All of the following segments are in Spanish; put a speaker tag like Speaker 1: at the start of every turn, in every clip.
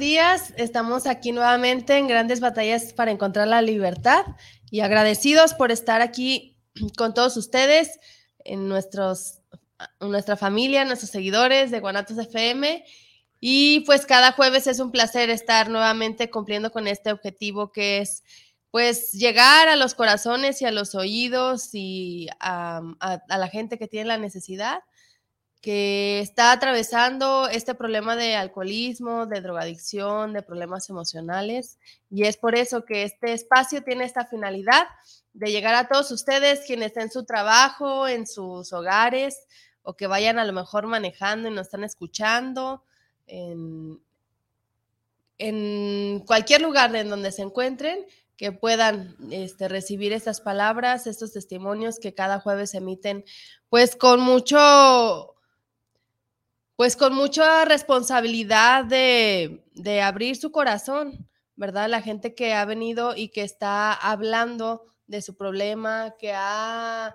Speaker 1: días, estamos aquí nuevamente en Grandes Batallas para encontrar la libertad y agradecidos por estar aquí con todos ustedes, en, nuestros, nuestra familia, nuestros seguidores de Guanatos FM. Y pues cada jueves es un placer estar nuevamente cumpliendo con este objetivo que es pues llegar a los corazones y a los oídos y a la gente que tiene la necesidad que está atravesando este problema de alcoholismo, de drogadicción, de problemas emocionales. Y es por eso que este espacio tiene esta finalidad de llegar a todos ustedes quienes estén en su trabajo, en sus hogares, o que vayan a lo mejor manejando y nos están escuchando, en, en cualquier lugar en donde se encuentren, que puedan este, recibir estas palabras, estos testimonios que cada jueves emiten, pues con mucho pues con mucha responsabilidad de, abrir su corazón, ¿verdad? La gente que ha venido y que está hablando de su problema, que ha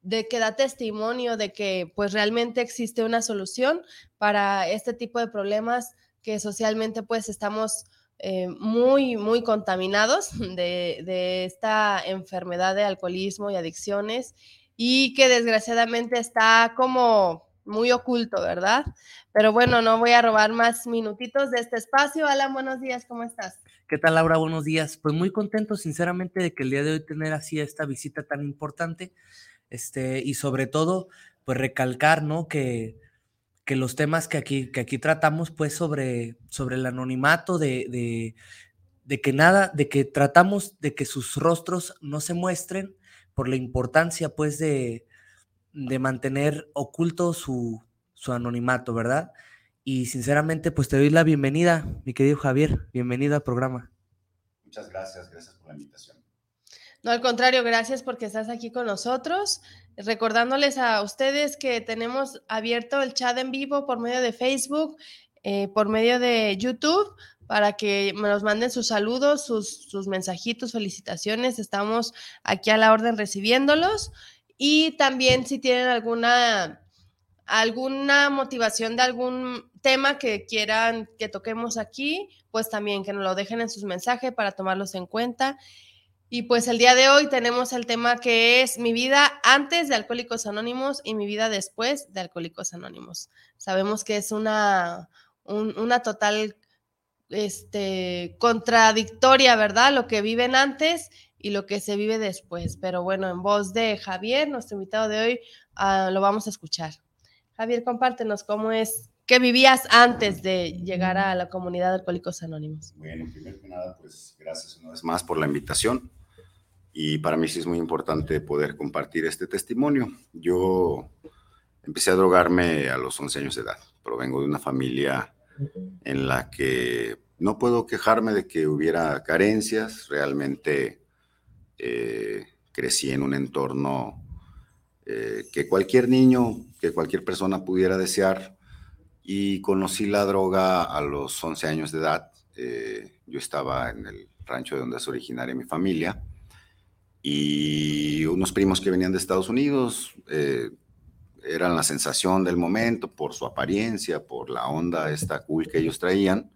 Speaker 1: de que da testimonio de que pues realmente existe una solución para este tipo de problemas que socialmente pues estamos eh, muy, muy contaminados de, de, esta enfermedad de alcoholismo y adicciones y que desgraciadamente está como muy oculto, ¿verdad? Pero bueno, no voy a robar más minutitos de este espacio. Alan, buenos días, ¿cómo estás?
Speaker 2: ¿Qué tal, Laura? Buenos días. Pues muy contento, sinceramente, de que el día de hoy tener así esta visita tan importante. Este, y sobre todo, pues recalcar, ¿no? Que, que los temas que aquí, que aquí tratamos, pues, sobre, sobre el anonimato, de, de, de que nada, de que tratamos de que sus rostros no se muestren por la importancia, pues, de, de mantener oculto su, su anonimato, ¿verdad? Y sinceramente, pues te doy la bienvenida, mi querido Javier. Bienvenido al programa.
Speaker 3: Muchas gracias, gracias por la invitación.
Speaker 1: No, al contrario, gracias porque estás aquí con nosotros. Recordándoles a ustedes que tenemos abierto el chat en vivo por medio de Facebook, eh, por medio de YouTube, para que nos manden sus saludos, sus, sus mensajitos, felicitaciones. Estamos aquí a la orden recibiéndolos. Y también si tienen alguna, alguna motivación de algún tema que quieran que toquemos aquí, pues también que nos lo dejen en sus mensajes para tomarlos en cuenta. Y pues el día de hoy tenemos el tema que es mi vida antes de Alcohólicos Anónimos y mi vida después de Alcohólicos Anónimos. Sabemos que es una, una total este, contradictoria, ¿verdad? Lo que viven antes y lo que se vive después. Pero bueno, en voz de Javier, nuestro invitado de hoy, ah, lo vamos a escuchar. Javier, compártenos cómo es, qué vivías antes de llegar a la comunidad de Alcohólicos Anónimos.
Speaker 3: Bueno, primero que nada, pues gracias una vez más por la invitación. Y para mí sí es muy importante poder compartir este testimonio. Yo empecé a drogarme a los 11 años de edad. Provengo de una familia en la que no puedo quejarme de que hubiera carencias. Realmente eh, crecí en un entorno eh, que cualquier niño, que cualquier persona pudiera desear y conocí la droga a los 11 años de edad. Eh, yo estaba en el rancho de donde es originaria mi familia y unos primos que venían de Estados Unidos eran la sensación del momento por su apariencia, por la onda esta cool que ellos traían.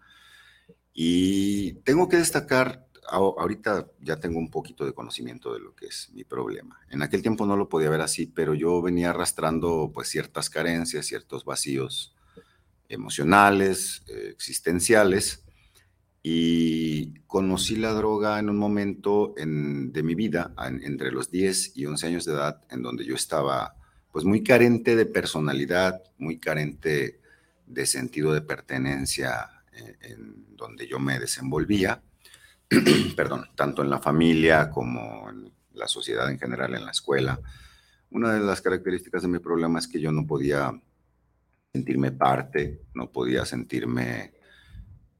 Speaker 3: Y tengo que destacar ahorita ya tengo un poquito de conocimiento de lo que es mi problema. En aquel tiempo no lo podía ver así, pero yo venía arrastrando pues ciertas carencias, ciertos vacíos emocionales, eh, existenciales, y conocí la droga en un momento de mi vida, entre los 10 y 11 años de edad, en donde yo estaba pues muy carente de personalidad, muy carente de sentido de pertenencia eh, en donde yo me desenvolvía, perdón, tanto en la familia como en la sociedad en general, en la escuela. Una de las características de mi problema es que yo no podía sentirme parte, no podía sentirme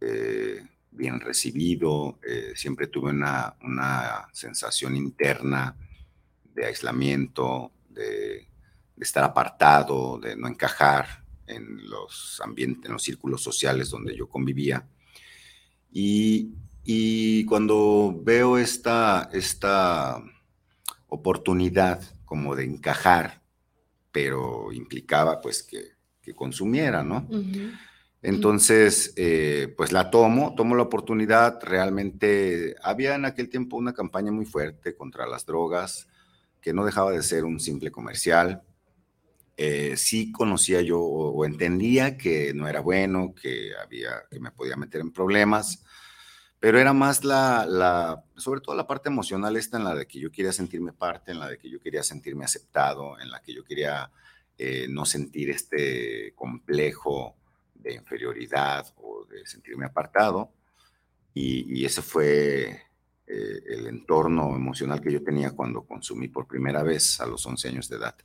Speaker 3: eh, bien recibido, eh, siempre tuve una, una, sensación interna de aislamiento, de, estar apartado, de no encajar en los ambientes, en los círculos sociales donde yo convivía. Y, y cuando veo esta, esta oportunidad como de encajar, pero implicaba pues que, que consumiera, ¿no? Entonces, eh, pues la tomo, tomo la oportunidad. Realmente había en aquel tiempo una campaña muy fuerte contra las drogas, que no dejaba de ser un simple comercial. Eh, sí conocía yo o, entendía que no era bueno, que había, que me podía meter en problemas, pero era más la, sobre todo la parte emocional esta en la de que yo quería sentirme parte, en la de que yo quería sentirme aceptado, en la que yo quería eh, no sentir este complejo de inferioridad o de sentirme apartado. Y, ese fue eh, el entorno emocional que yo tenía cuando consumí por primera vez a los 11 años de edad.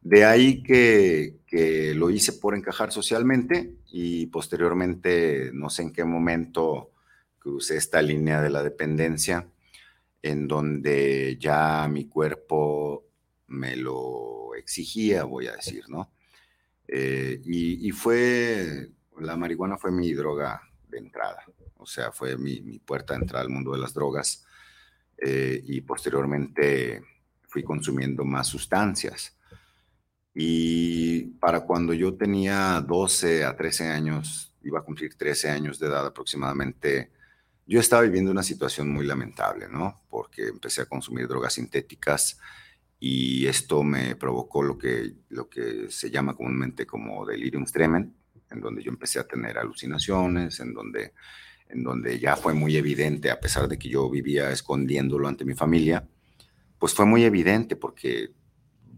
Speaker 3: De ahí que, que, lo hice por encajar socialmente y posteriormente, no sé en qué momento, crucé esta línea de la dependencia en donde ya mi cuerpo me lo exigía, voy a decir, ¿no? Eh, y, fue, la marihuana fue mi droga de entrada, o sea, fue mi, puerta de entrada al mundo de las drogas. Eh, y posteriormente fui consumiendo más sustancias. Y para cuando yo tenía 12 a 13 años, iba a cumplir 13 años de edad aproximadamente, yo estaba viviendo una situación muy lamentable, ¿no? Porque empecé a consumir drogas sintéticas y esto me provocó lo que, lo que se llama comúnmente como delirium tremens, en donde yo empecé a tener alucinaciones, en donde, en donde ya fue muy evidente, a pesar de que yo vivía escondiéndolo ante mi familia, pues fue muy evidente porque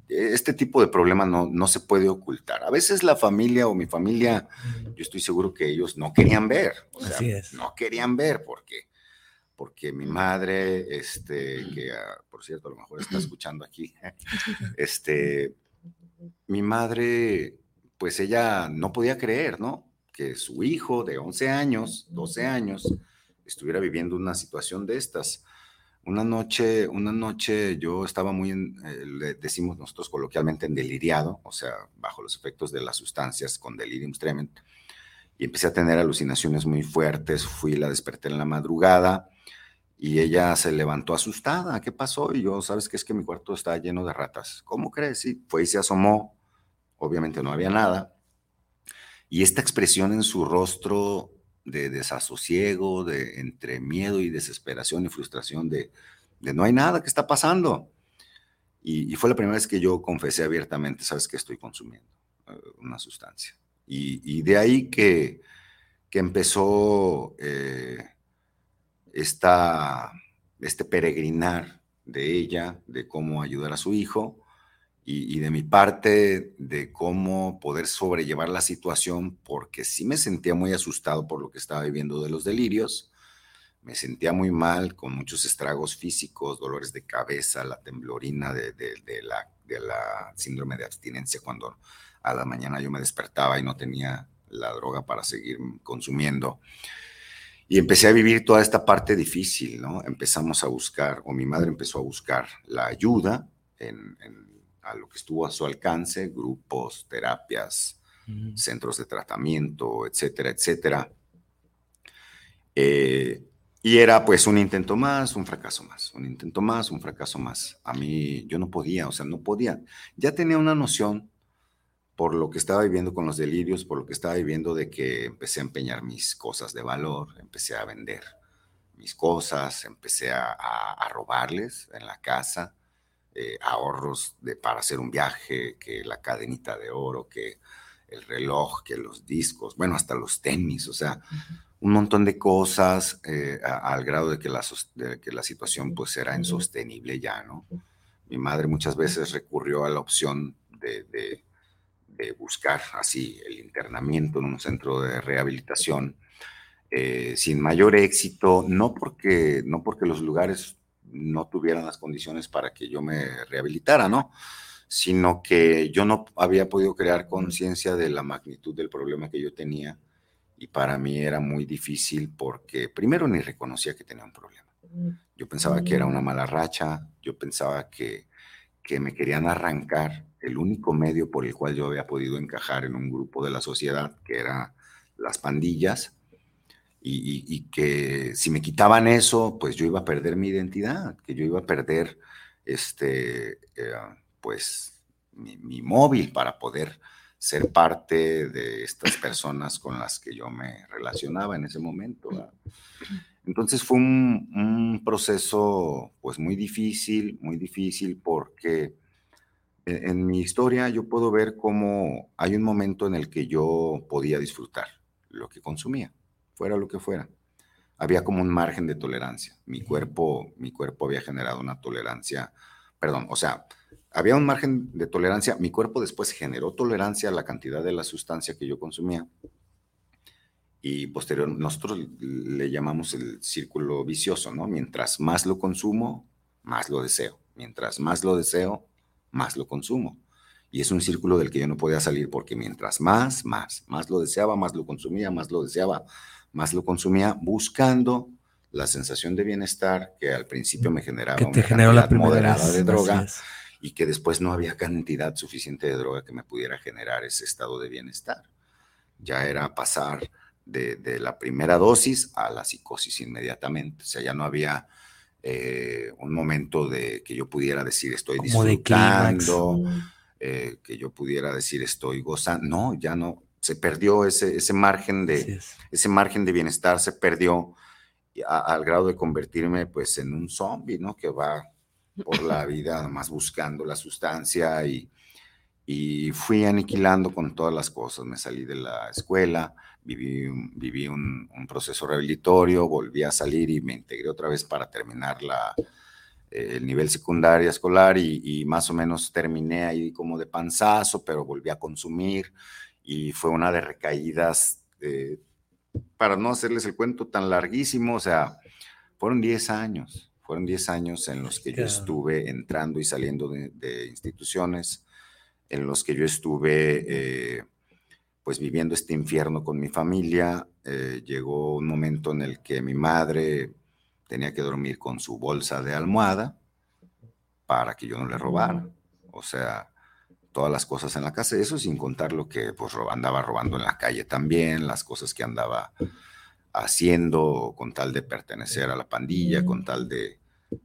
Speaker 3: este tipo de problema no, no se puede ocultar. A veces la familia o mi familia, yo estoy seguro que ellos no querían ver, o sea, no querían ver porque porque mi madre, este, que ah, por cierto a lo mejor está escuchando aquí, este, mi madre, pues ella no podía creer, ¿no? Que su hijo de 11 años, 12 años, estuviera viviendo una situación de estas. Una noche, una noche yo estaba muy, eh, le decimos nosotros coloquialmente, en deliriado, o sea, bajo los efectos de las sustancias con delirium tremens, y empecé a tener alucinaciones muy fuertes, fui, la desperté en la madrugada, y ella se levantó asustada. ¿Qué pasó? Y yo, ¿sabes qué? Es que mi cuarto está lleno de ratas. ¿Cómo crees? Sí, fue y se asomó. Obviamente no había nada. Y esta expresión en su rostro de desasosiego, de entre miedo y desesperación y frustración de, de no hay nada, ¿qué está pasando? Y, fue la primera vez que yo confesé abiertamente, ¿sabes qué estoy consumiendo? Eh, una sustancia. Y, de ahí que, que empezó... Eh, esta, este peregrinar de ella, de cómo ayudar a su hijo y, de mi parte de cómo poder sobrellevar la situación, porque sí me sentía muy asustado por lo que estaba viviendo de los delirios, me sentía muy mal, con muchos estragos físicos, dolores de cabeza, la temblorina de, la, de la síndrome de abstinencia cuando a la mañana yo me despertaba y no tenía la droga para seguir consumiendo. Y empecé a vivir toda esta parte difícil, ¿no? Empezamos a buscar, o mi madre empezó a buscar la ayuda en, a lo que estuvo a su alcance, grupos, terapias, centros de tratamiento, etcétera, etcétera. Eh, y era pues un intento más, un fracaso más, un intento más, un fracaso más. A mí yo no podía, o sea, no podía. Ya tenía una noción por lo que estaba viviendo con los delirios, por lo que estaba viviendo de que empecé a empeñar mis cosas de valor, empecé a vender mis cosas, empecé a, robarles en la casa, eh, ahorros de, para hacer un viaje, que la cadenita de oro, que el reloj, que los discos, bueno, hasta los tenis, o sea, un montón de cosas eh, al grado de que, la, que la situación pues era insostenible ya, ¿no? Mi madre muchas veces recurrió a la opción de, de, buscar así el internamiento en un centro de rehabilitación eh, sin mayor éxito, no porque, no porque los lugares no tuvieran las condiciones para que yo me rehabilitara, ¿no? Sino que yo no había podido crear conciencia de la magnitud del problema que yo tenía y para mí era muy difícil porque primero ni reconocía que tenía un problema. Yo pensaba que era una mala racha, yo pensaba que, que me querían arrancar el único medio por el cual yo había podido encajar en un grupo de la sociedad, que era las pandillas, y, que si me quitaban eso, pues yo iba a perder mi identidad, que yo iba a perder este, eh, pues mi, móvil para poder ser parte de estas personas con las que yo me relacionaba en ese momento. Entonces fue un, proceso pues muy difícil, muy difícil porque en, en, mi historia yo puedo ver cómo hay un momento en el que yo podía disfrutar lo que consumía, fuera lo que fuera. Había como un margen de tolerancia. Mi cuerpo, mi cuerpo había generado una tolerancia, perdón, o sea, había un margen de tolerancia. Mi cuerpo después generó tolerancia a la cantidad de la sustancia que yo consumía. Y posterior, nosotros le llamamos el círculo vicioso, ¿no? Mientras más lo consumo, más lo deseo. Mientras más lo deseo, más lo consumo. Y es un círculo del que yo no podía salir porque mientras más, más, más lo deseaba, más lo consumía, más lo deseaba, más lo consumía, buscando la sensación de bienestar que al principio me generaba
Speaker 2: que te una generó la
Speaker 3: moderada de droga y que después no había cantidad suficiente de droga que me pudiera generar ese estado de bienestar. Ya era pasar de, la primera dosis a la psicosis inmediatamente. O sea, ya no había eh, un momento de que yo pudiera decir estoy disfrutando, eh, que yo pudiera decir estoy gozando. No, ya no. Se perdió ese, ese margen de ese margen de bienestar, se perdió al grado de convertirme pues en un zombie, ¿no? Que va por la vida, más buscando la sustancia y, y fui aniquilando con todas las cosas. Me salí de la escuela, viví, viví un, proceso rehabilitorio, volví a salir y me integré otra vez para terminar la, el nivel secundario escolar y, más o menos terminé ahí como de panzazo, pero volví a consumir y fue una de recaídas, para no hacerles el cuento tan larguísimo, o sea, fueron 10 años fueron 10 años en los que yo estuve entrando y saliendo de, instituciones, en los que yo estuve eh, pues viviendo este infierno con mi familia. Eh, llegó un momento en el que mi madre tenía que dormir con su bolsa de almohada para que yo no le robara. O sea, todas las cosas en la casa, eso sin contar lo que pues, andaba robando en la calle también, las cosas que andaba haciendo con tal de pertenecer a la pandilla, con tal de,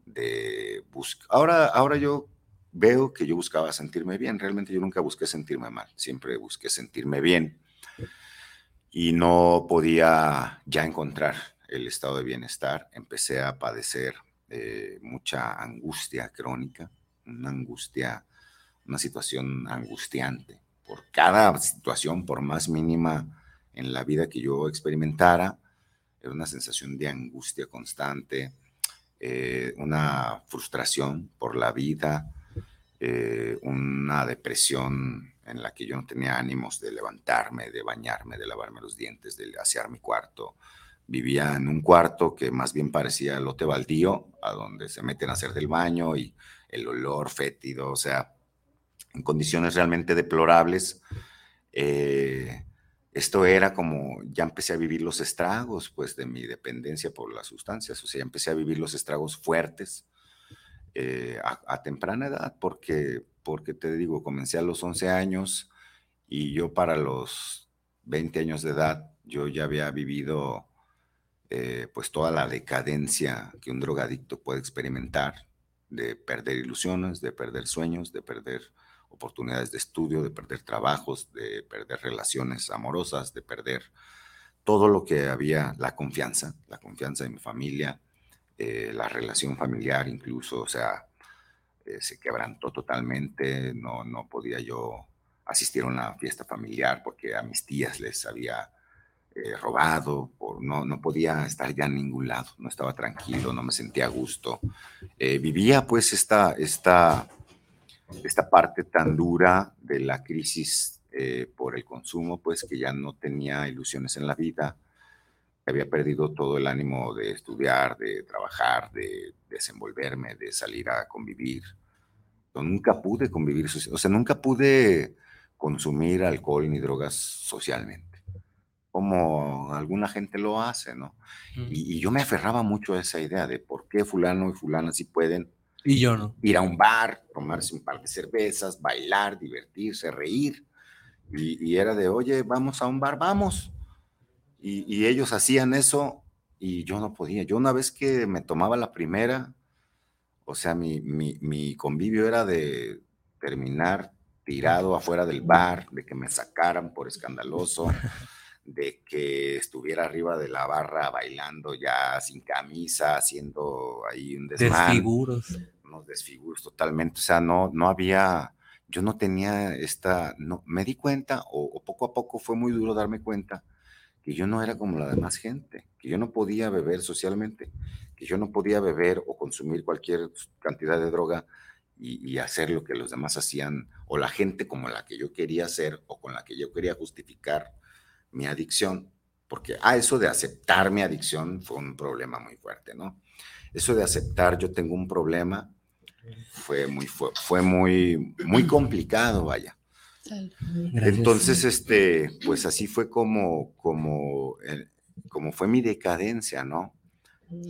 Speaker 3: de buscar. Ahora, ahora yo veo que yo buscaba sentirme bien, realmente yo nunca busqué sentirme mal, siempre busqué sentirme bien y no podía ya encontrar el estado de bienestar, empecé a padecer eh, mucha angustia crónica, una angustia, una situación angustiante. Por cada situación, por más mínima en la vida que yo experimentara, era una sensación de angustia constante, eh, una frustración por la vida, eh, una depresión en la que yo no tenía ánimos de levantarme, de bañarme, de lavarme los dientes, de asear mi cuarto. Vivía en un cuarto que más bien parecía lote baldío, a donde se meten a hacer del baño y el olor fétido, o sea, en condiciones realmente deplorables. Eh, esto era como, ya empecé a vivir los estragos, pues, de mi dependencia por las sustancias, o sea, empecé a vivir los estragos fuertes eh, a, temprana edad, porque, porque te digo, comencé a los 11 años y yo para los 20 años de edad, yo ya había vivido, eh, pues, toda la decadencia que un drogadicto puede experimentar, de perder ilusiones, de perder sueños, de perder oportunidades de estudio, de perder trabajos, de perder relaciones amorosas, de perder todo lo que había, la confianza, la confianza de mi familia, eh, la relación familiar incluso, o sea, eh, se quebrantó totalmente, no, no podía yo asistir a una fiesta familiar porque a mis tías les había eh, robado, no, no podía estar ya en ningún lado, no estaba tranquilo, no me sentía a gusto. vivía pues esta, esta, esta parte tan dura de la crisis eh, por el consumo, pues que ya no tenía ilusiones en la vida, había perdido todo el ánimo de estudiar, de trabajar, de desenvolverme, de salir a convivir. nunca pude convivir, o sea, nunca pude consumir alcohol ni drogas socialmente, como alguna gente lo hace, ¿no? Y, y, yo me aferraba mucho a esa idea de por qué fulano y fulana sí pueden.
Speaker 2: Y yo no.
Speaker 3: Ir a un bar, tomarse un par de cervezas, bailar, divertirse, reír. Y, era de, oye, vamos a un bar, vamos. Y, ellos hacían eso y yo no podía. Yo una vez que me tomaba la primera, o sea, mi, mi, convivio era de terminar tirado afuera del bar, de que me sacaran por escandaloso, de que estuviera arriba de la barra bailando ya sin camisa, haciendo ahí un
Speaker 2: desmán. Desfiguros.
Speaker 3: Unos desfiguros totalmente. O sea, no, no había yo no tenía esta, no, me di cuenta, o, poco a poco fue muy duro darme cuenta, que yo no era como la demás gente, que yo no podía beber socialmente, que yo no podía beber o consumir cualquier cantidad de droga y, hacer lo que los demás hacían, o la gente como la que yo quería hacer, o con la que yo quería justificar mi adicción, porque, ah, eso de aceptar mi adicción fue un problema muy fuerte, ¿no? Eso de aceptar, yo tengo un problema, fue muy, fue, fue muy, muy complicado, vaya. Entonces, este, pues así fue como, como, eh, como fue mi decadencia, ¿no?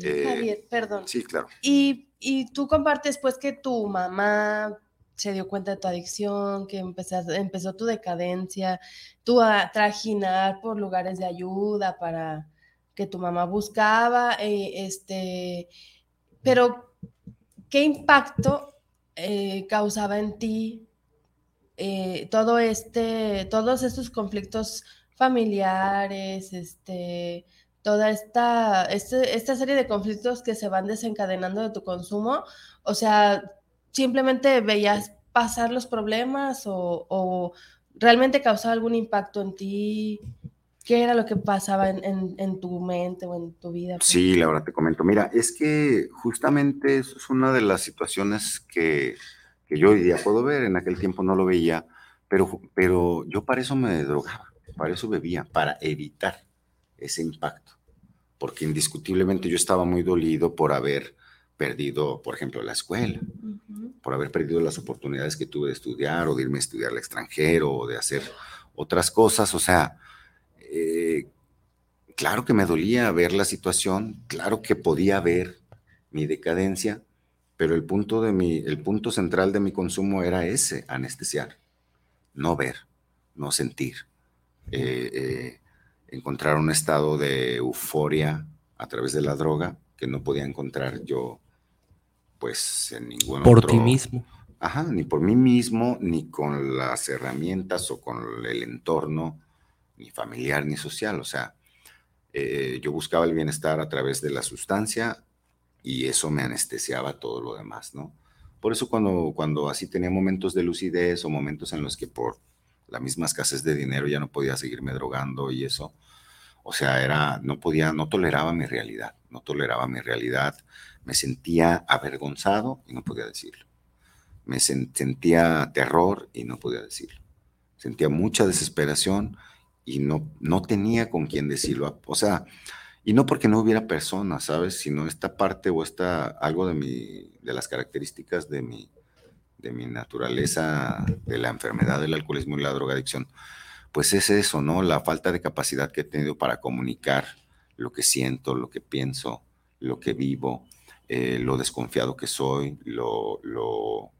Speaker 1: Eh, Javier, perdón.
Speaker 3: Sí, claro.
Speaker 1: Y, y, tú compartes, pues, que tu mamá se dio cuenta de tu adicción, que empezó tu decadencia, tú a trajinar por lugares de ayuda para que tu mamá buscaba, eh, este, pero ¿qué impacto eh, causaba en ti eh, todo este, todos estos conflictos familiares, este, toda esta, este, esta serie de conflictos que se van desencadenando de tu consumo? O sea, ¿simplemente veías pasar los problemas o, o realmente causaba algún impacto en ti? ¿Qué era lo que pasaba en, tu mente o en tu vida?
Speaker 3: Sí, la verdad te comento. Mira, es que justamente eso es una de las situaciones que, yo hoy día puedo ver. En aquel tiempo no lo veía, pero, pero yo para eso me drogaba, para eso bebía, para evitar ese impacto. Porque indiscutiblemente yo estaba muy dolido por haber perdido, por ejemplo, la escuela, por haber perdido las oportunidades que tuve de estudiar o de irme a estudiar al extranjero o de hacer otras cosas. O sea, eh, claro que me dolía ver la situación, claro que podía ver mi decadencia, pero el punto, de mi, el punto central de mi consumo era ese, anestesiar, no ver, no sentir, eh, eh, encontrar un estado de euforia a través de la droga que no podía encontrar yo, pues, en ningún
Speaker 2: por ti mismo.
Speaker 3: Ajá, ni por mí mismo, ni con las herramientas o con el entorno ni familiar ni social. O sea, eh, yo buscaba el bienestar a través de la sustancia y eso me anestesiaba todo lo demás, ¿no? Por eso cuando, cuando así tenía momentos de lucidez o momentos en los que por la misma escasez de dinero ya no podía seguirme drogando y eso, o sea, era, no podía, no toleraba mi realidad, no toleraba mi realidad, me sentía avergonzado y no podía decirlo. Me sentía terror y no podía decirlo. Sentía mucha desesperación y no, no tenía con quién decirlo. O sea, y no porque no hubiera personas, ¿sabes? Sino esta parte o esta, algo de, mi, de las características de mi, de mi naturaleza, de la enfermedad del alcoholismo y la drogadicción, pues es eso, ¿no? La falta de capacidad que he tenido para comunicar lo que siento, lo que pienso, lo que vivo, eh, lo desconfiado que soy, lo, lo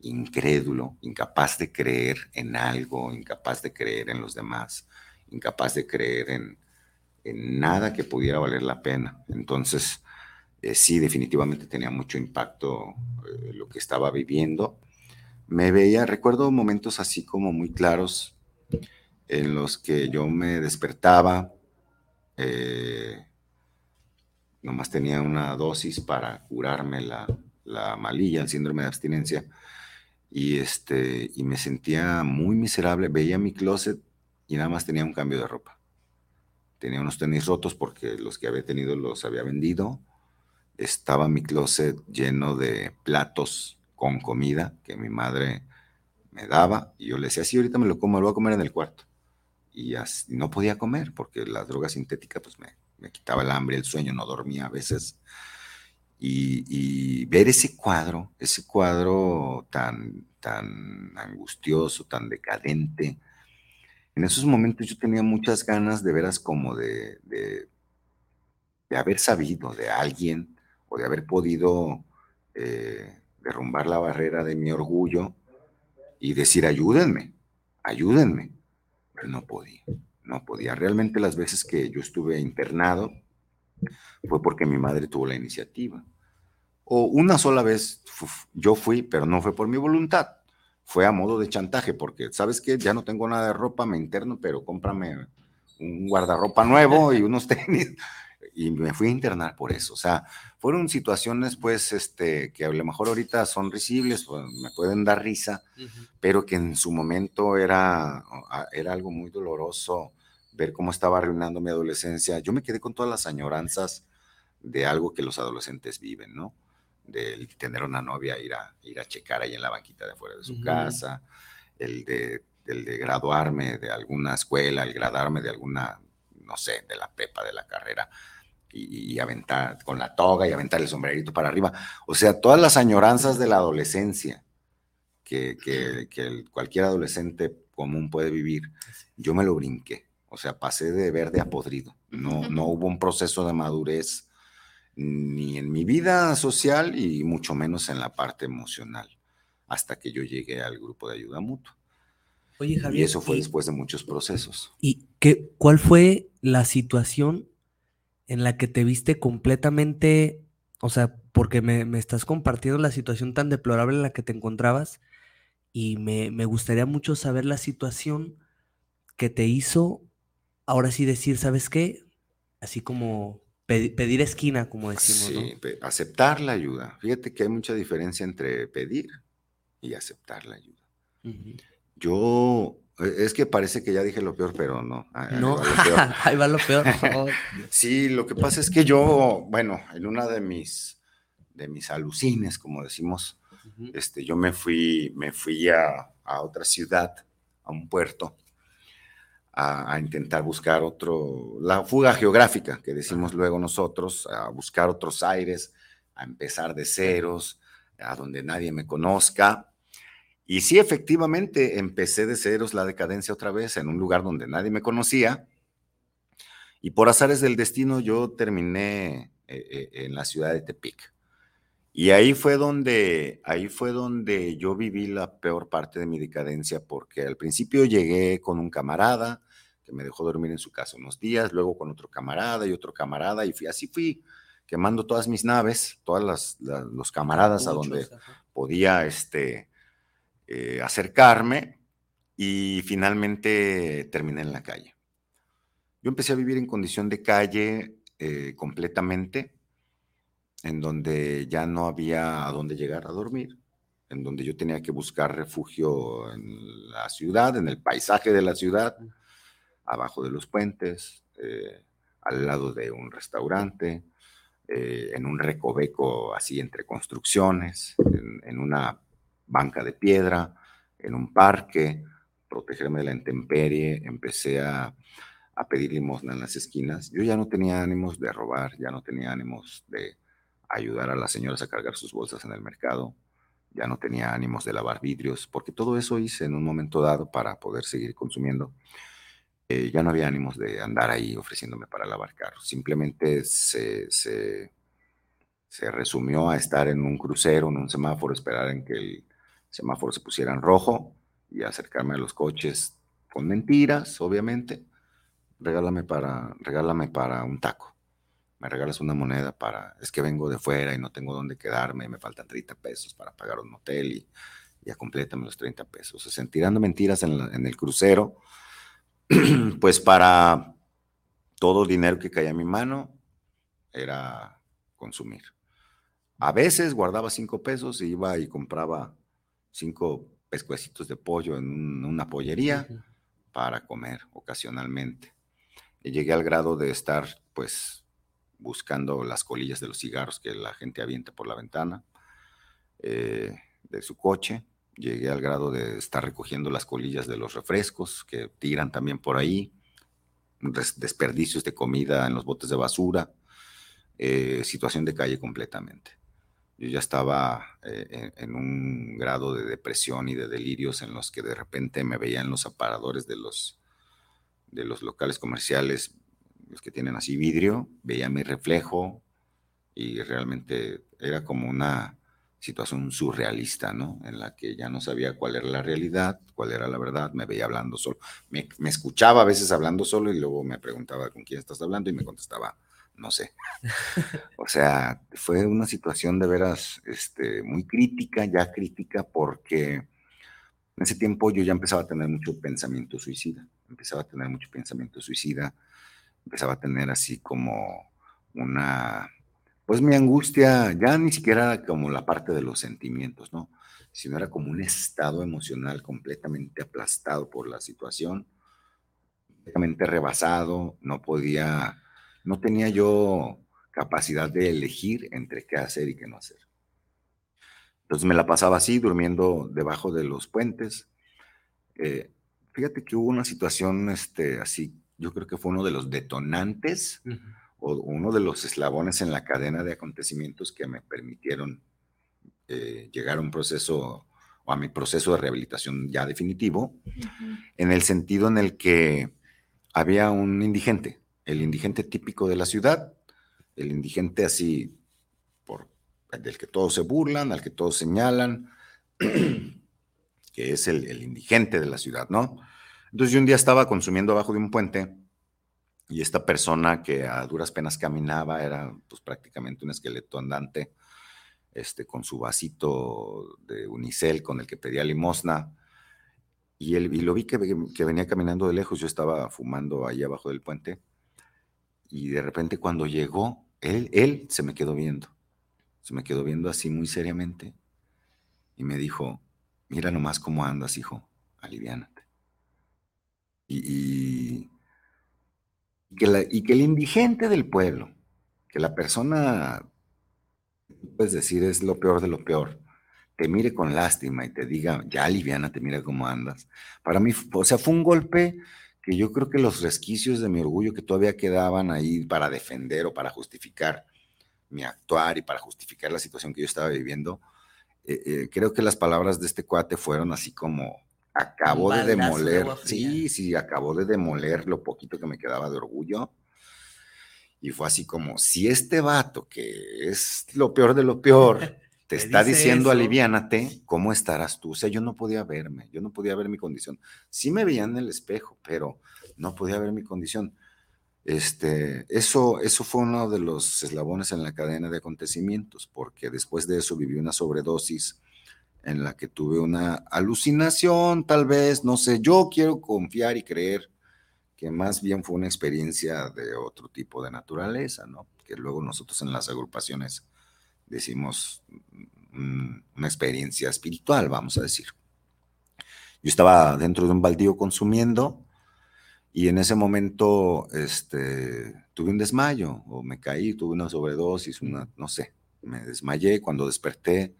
Speaker 3: incrédulo, incapaz de creer en algo, incapaz de creer en los demás, incapaz de creer en, nada que pudiera valer la pena. Entonces, eh, sí, definitivamente tenía mucho impacto eh, lo que estaba viviendo. Me veía, recuerdo momentos así como muy claros en los que yo me despertaba Eh, nomás tenía una dosis para curarme la, la malilla, el síndrome de abstinencia. Y, este, y me sentía muy miserable. Veía mi closet y nada más tenía un cambio de ropa. Tenía unos tenis rotos porque los que había tenido los había vendido. Estaba mi closet lleno de platos con comida que mi madre me daba y yo le decía, sí, ahorita me lo como, lo voy a comer en el cuarto. Y no podía comer porque la droga sintética pues me, me quitaba el hambre, el sueño, no dormía a veces. Y, ver ese cuadro, ese cuadro tan, tan angustioso, tan decadente, en esos momentos yo tenía muchas ganas de veras como de, de, de haber sabido de alguien o de haber podido eh, derrumbar la barrera de mi orgullo y decir, ayúdenme, ayúdenme. Pero no podía, no podía. Realmente las veces que yo estuve internado fue porque mi madre tuvo la iniciativa. O una sola vez yo fui, pero no fue por mi voluntad. Fue a modo de chantaje, porque, ¿sabes qué? Ya no tengo nada de ropa, me interno, pero cómprame un guardarropa nuevo y unos tenis y me fui a internar por eso. O sea, fueron situaciones, pues, este, que a lo mejor ahorita son risibles, pues, me pueden dar risa, pero que en su momento era, era algo muy doloroso ver cómo estaba arruinando mi adolescencia. Yo me quedé con todas las añoranzas de algo que los adolescentes viven, ¿no? De tener una novia, ir a, ir a checar ahí en la banquita de fuera de su casa, el de, el de graduarme de alguna escuela, el graduarme de alguna, no sé, de la prepa, de la carrera y, aventar con la toga y aventar el sombrerito para arriba. O sea, todas las añoranzas de la adolescencia que, que, cualquier adolescente común puede vivir, yo me lo brinqué. O sea, pasé de verde a podrido. No, no hubo un proceso de madurez ni en mi vida social y mucho menos en la parte emocional, hasta que yo llegué al grupo de ayuda mutua. Oye, Javier, y eso fue después de muchos procesos.
Speaker 2: ¿Y qué, cuál fue la situación en la que te viste completamente, o sea, porque me, estás compartiendo la situación tan deplorable en la que te encontrabas y me, gustaría mucho saber la situación que te hizo ahora sí decir, ¿sabes qué? Así como pedir esquina, como decimos. Sí,
Speaker 3: aceptar la ayuda. Fíjate que hay mucha diferencia entre pedir y aceptar la ayuda. Yo es que parece que ya dije lo peor, pero no.
Speaker 2: No, ahí va lo peor.
Speaker 3: sí, lo que pasa es que yo, bueno, en una de mis, de mis alucines, como decimos, este, yo me fui, me fui a, a, otra ciudad, a un puerto, a, a, intentar buscar otro, la fuga geográfica, que decimos luego nosotros, a buscar otros aires, a empezar de ceros, a donde nadie me conozca y sí, efectivamente, empecé de ceros la decadencia otra vez en un lugar donde nadie me conocía. Y por azares del destino yo terminé eh, eh, en la ciudad de Tepic. Y ahí fue donde, ahí fue donde yo viví la peor parte de mi decadencia, porque al principio llegué con un camarada que me dejó dormir en su casa unos días, luego con otro camarada y otro camarada, y fui, así fui quemando todas mis naves, todas los camaradas a donde podía este, eh, acercarme y finalmente terminé en la calle. Yo empecé a vivir en condición de calle eh, completamente, en donde ya no había a dónde llegar a dormir, en donde yo tenía que buscar refugio en la ciudad, en el paisaje de la ciudad, abajo de los puentes, eh, al lado de un restaurante, en un recoveco así entre construcciones, en una banca de piedra, en un parque, protegerme de la intemperie, empecé a, pedir limosna en las esquinas. Yo ya no tenía ánimos de robar, ya no tenía ánimos de ayudar a las señoras a cargar sus bolsas en el mercado, ya no tenía ánimos de lavar vidrios, porque todo eso hice en un momento dado para poder seguir consumiendo. Eh, ya no había ánimos de andar ahí ofreciéndome para lavar carros, simplemente se, se, se resumió a estar en un crucero, en un semáforo, esperar en que el semáforo se pusiera en rojo y acercarme a los coches con mentiras, obviamente. Regálame para, regálame para un taco. Me regalas una moneda para, es que vengo de fuera y no tengo dónde quedarme, me faltan 30 pesos para pagar un hotel y ya complétame los 30 pesos. O sea, tirando mentiras en, el crucero, pues para todo dinero que caía en mi mano era consumir. A veces guardaba cinco pesos y iba y compraba cinco pescuecitos de pollo en una pollería para comer ocasionalmente. Y llegué al grado de estar, pues, buscando las colillas de los cigarros que la gente avienta por la ventana eh, de su coche. Llegué al grado de estar recogiendo las colillas de los refrescos que tiran también por ahí, desperdicios de comida en los botes de basura, eh, situación de calle completamente. Yo ya estaba eh, en, un grado de depresión y de delirios en los que de repente me veía en los aparadores de los, de los locales comerciales, los que tienen así vidrio, veía mi reflejo y realmente era como una situación surrealista, ¿no? En la que ya no sabía cuál era la realidad, cuál era la verdad, me veía hablando solo. Me, me escuchaba a veces hablando solo y luego me preguntaba con quién estás hablando y me contestaba no sé. O sea, fue una situación de veras este, muy crítica, ya crítica, porque en ese tiempo yo ya empezaba a tener mucho pensamiento suicida, empezaba a tener mucho pensamiento suicida, empezaba a tener así como una, pues mi angustia ya ni siquiera era como la parte de los sentimientos, ¿no? Sino era como un estado emocional completamente aplastado por la situación, completamente rebasado, no podía no tenía yo capacidad de elegir entre qué hacer y qué no hacer. Entonces me la pasaba así, durmiendo debajo de los puentes. Eh, fíjate que hubo una situación este, así, yo creo que fue uno de los detonantes o uno de los eslabones en la cadena de acontecimientos que me permitieron eh, llegar a un proceso o a mi proceso de rehabilitación ya definitivo, en el sentido en el que había un indigente el indigente típico de la ciudad, el indigente así, por, del que todos se burlan, al que todos señalan, que es el, indigente de la ciudad, ¿no? Entonces yo un día estaba consumiendo abajo de un puente y esta persona que a duras penas caminaba era pues prácticamente un esqueleto andante, este, con su vasito de unicel con el que pedía limosna. Y, él, y lo vi que, que venía caminando de lejos, yo estaba fumando ahí abajo del puente y de repente cuando llegó, él, él se me quedó viendo, se me quedó viendo así muy seriamente y me dijo, mira nomás cómo andas, hijo, aliviánate. Y, que y que el indigente del pueblo, que la persona, puedes decir, es lo peor de lo peor, te mire con lástima y te diga, ya aliviánate, mira cómo andas. Para mí, o sea, fue un golpe que yo creo que los resquicios de mi orgullo que todavía quedaban ahí para defender o para justificar mi actuar y para justificar la situación que yo estaba viviendo, eh, eh, creo que las palabras de este cuate fueron así como, acabó de demoler, sí, sí, acabó de demoler lo poquito que me quedaba de orgullo. Y fue así como, si este vato, que es lo peor de lo peor, te está diciendo aliviánate, ¿cómo estarás tú? O sea, yo no podía verme, yo no podía ver mi condición. Sí me veía en el espejo, pero no podía ver mi condición. Este, eso, eso fue uno de los eslabones en la cadena de acontecimientos, porque después de eso viví una sobredosis en la que tuve una alucinación, tal vez, no sé, yo quiero confiar y creer que más bien fue una experiencia de otro tipo de naturaleza, ¿no? Que luego nosotros en las agrupaciones decimos, una experiencia espiritual, vamos a decir. Yo estaba dentro de un baldío consumiendo y en ese momento este, tuve un desmayo o me caí, tuve una sobredosis, una, no sé, me desmayé. Cuando desperté,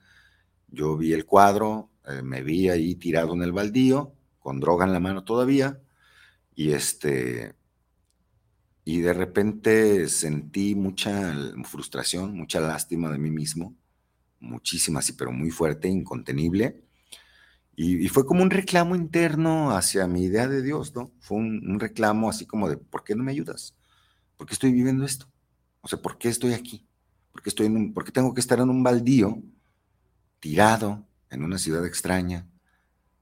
Speaker 3: yo vi el cuadro, eh, me vi ahí tirado en el baldío, con droga en la mano todavía, y este, y de repente sentí mucha frustración, mucha lástima de mí mismo, muchísima, sí, pero muy fuerte, incontenible. Y, fue como un reclamo interno hacia mi idea de Dios, ¿no? Fue un, reclamo así como de, ¿por qué no me ayudas? ¿Por qué estoy viviendo esto? O sea, ¿por qué estoy aquí? ¿Por qué, estoy en ¿por qué tengo que estar en un baldío, tirado, en una ciudad extraña,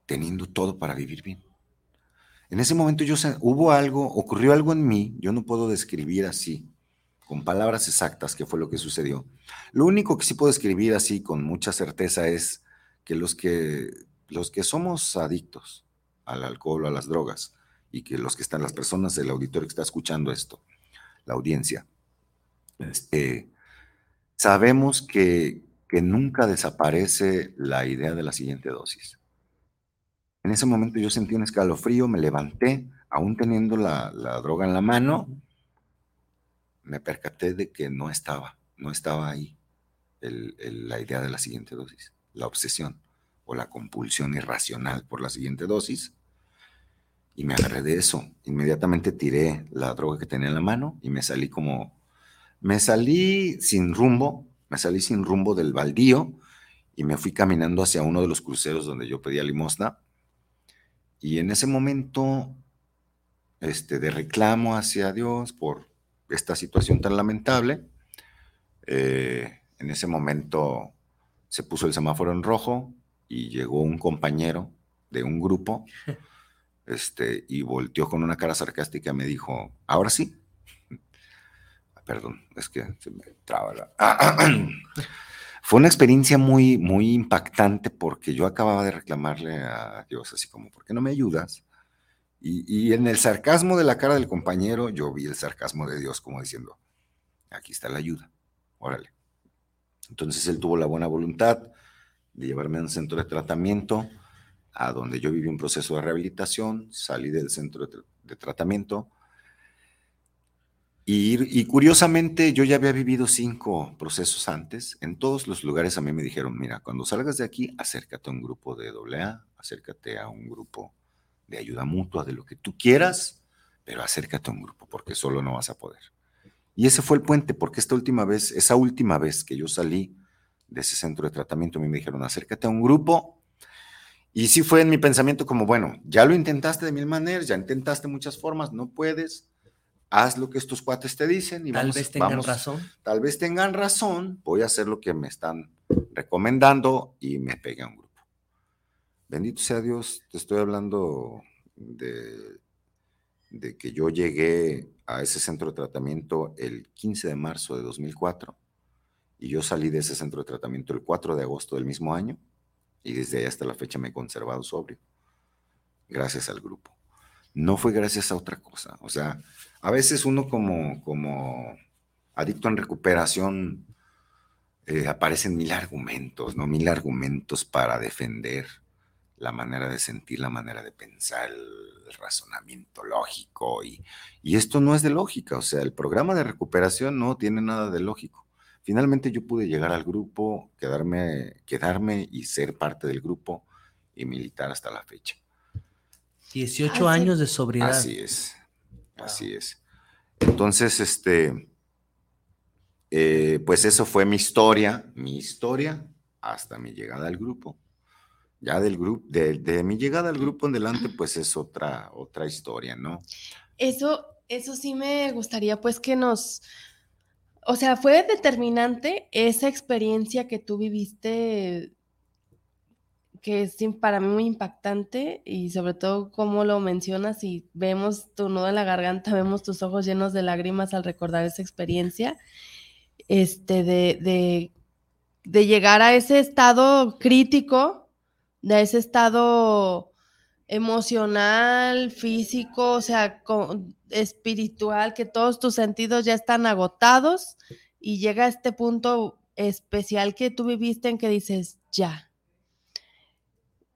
Speaker 3: teniendo todo para vivir bien? En ese momento yo hubo algo, ocurrió algo en mí, yo no puedo describir así, con palabras exactas, qué fue lo que sucedió. Lo único que sí puedo describir así con mucha certeza es que los que, los que somos adictos al alcohol o a las drogas, y que los que están, las personas del auditorio que está escuchando esto, la audiencia. Este, sabemos que, que nunca desaparece la idea de la siguiente dosis. En ese momento yo sentí un escalofrío, me levanté, aún teniendo la, droga en la mano, me percaté de que no estaba, no estaba ahí la idea de la siguiente dosis, la obsesión o la compulsión irracional por la siguiente dosis. Y me agarré de eso. Inmediatamente tiré la droga que tenía en la mano y me salí como, me salí sin rumbo, me salí sin rumbo del baldío y me fui caminando hacia uno de los cruceros donde yo pedía limosna. Y en ese momento este, de reclamo hacia Dios por esta situación tan lamentable, eh, en ese momento se puso el semáforo en rojo y llegó un compañero de un grupo este, y volteó con una cara sarcástica y me dijo, ahora sí. Perdón, es que se me traba la... Fue una experiencia muy, muy impactante porque yo acababa de reclamarle a Dios así como, ¿por qué no me ayudas? Y, en el sarcasmo de la cara del compañero, yo vi el sarcasmo de Dios como diciendo, aquí está la ayuda, órale. Entonces él tuvo la buena voluntad de llevarme a un centro de tratamiento, a donde yo viví un proceso de rehabilitación, salí del centro de, tratamiento. Y, y, curiosamente yo ya había vivido cinco procesos antes. En todos los lugares a mí me dijeron, mira, cuando salgas de aquí, acércate a un grupo de AA, acércate a un grupo de ayuda mutua, de lo que tú quieras, pero acércate a un grupo, porque solo no vas a poder. Y ese fue el puente, porque esta última vez, esa última vez que yo salí de ese centro de tratamiento, a mí me dijeron, acércate a un grupo y sí fue en mi pensamiento como, bueno, ya lo intentaste de mil maneras, ya intentaste muchas formas, no puedes, haz lo que estos cuates te dicen y
Speaker 2: tal vez tengan razón.
Speaker 3: Tal vez tengan razón, voy a hacer lo que me están recomendando y me pegué a un grupo. Bendito sea Dios, te estoy hablando de, de que yo llegué a ese centro de tratamiento el 15 de marzo de 2004 y yo salí de ese centro de tratamiento el 4 de agosto del mismo año y desde ahí hasta la fecha me he conservado sobrio, gracias al grupo. No fue gracias a otra cosa. O sea, a veces uno como, como adicto en recuperación eh, aparecen mil argumentos, ¿no? Mil argumentos para defender la manera de sentir, la manera de pensar, el, razonamiento lógico. Y, y esto no es de lógica. O sea, el programa de recuperación no tiene nada de lógico. Finalmente yo pude llegar al grupo, quedarme, quedarme y ser parte del grupo y militar hasta la fecha.
Speaker 2: 18 años de sobriedad.
Speaker 3: Así es, así es. Entonces, este, eh, pues eso fue mi historia, mi historia hasta mi llegada al grupo. Ya del grupo, de, de, mi llegada al grupo en adelante, pues es otra, otra historia, ¿no?
Speaker 1: Eso, eso sí me gustaría pues que nos, o sea, fue determinante esa experiencia que tú viviste, que es para mí muy impactante y sobre todo cómo lo mencionas y vemos tu nudo en la garganta, vemos tus ojos llenos de lágrimas al recordar esa experiencia, este, de, de, llegar a ese estado crítico, de ese estado emocional, físico, o sea, espiritual, que todos tus sentidos ya están agotados y llega a este punto especial que tú viviste en que dices, ya,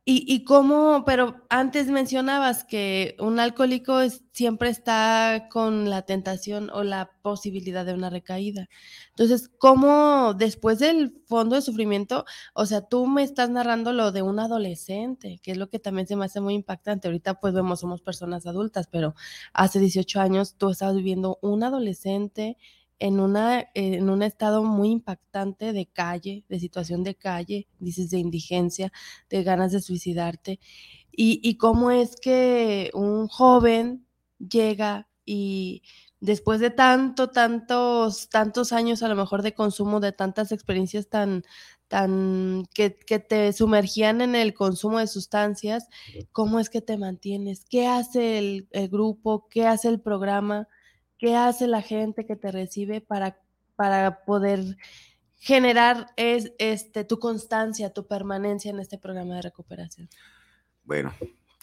Speaker 1: y, cómo, pero antes mencionabas que un alcohólico siempre está con la tentación o la posibilidad de una recaída. Entonces, ¿cómo después del fondo de sufrimiento, o sea, tú me estás narrando lo de un adolescente, que es lo que también se me hace muy impactante. Ahorita pues vemos, somos personas adultas, pero hace 18 años tú estabas viviendo un adolescente en, una, en un estado muy impactante de calle, de situación de calle, dices de indigencia, de ganas de suicidarte, y, y cómo es que un joven llega y después de tanto, tantos, tantos años a lo mejor de consumo, de tantas experiencias tan, tan, que, que, te sumergían en el consumo de sustancias, ¿cómo es que te mantienes? ¿Qué hace el, el grupo? ¿Qué hace el programa? ¿Qué hace la gente que te recibe para, para poder generar es, este, tu constancia, tu permanencia en este programa de recuperación?
Speaker 3: Bueno,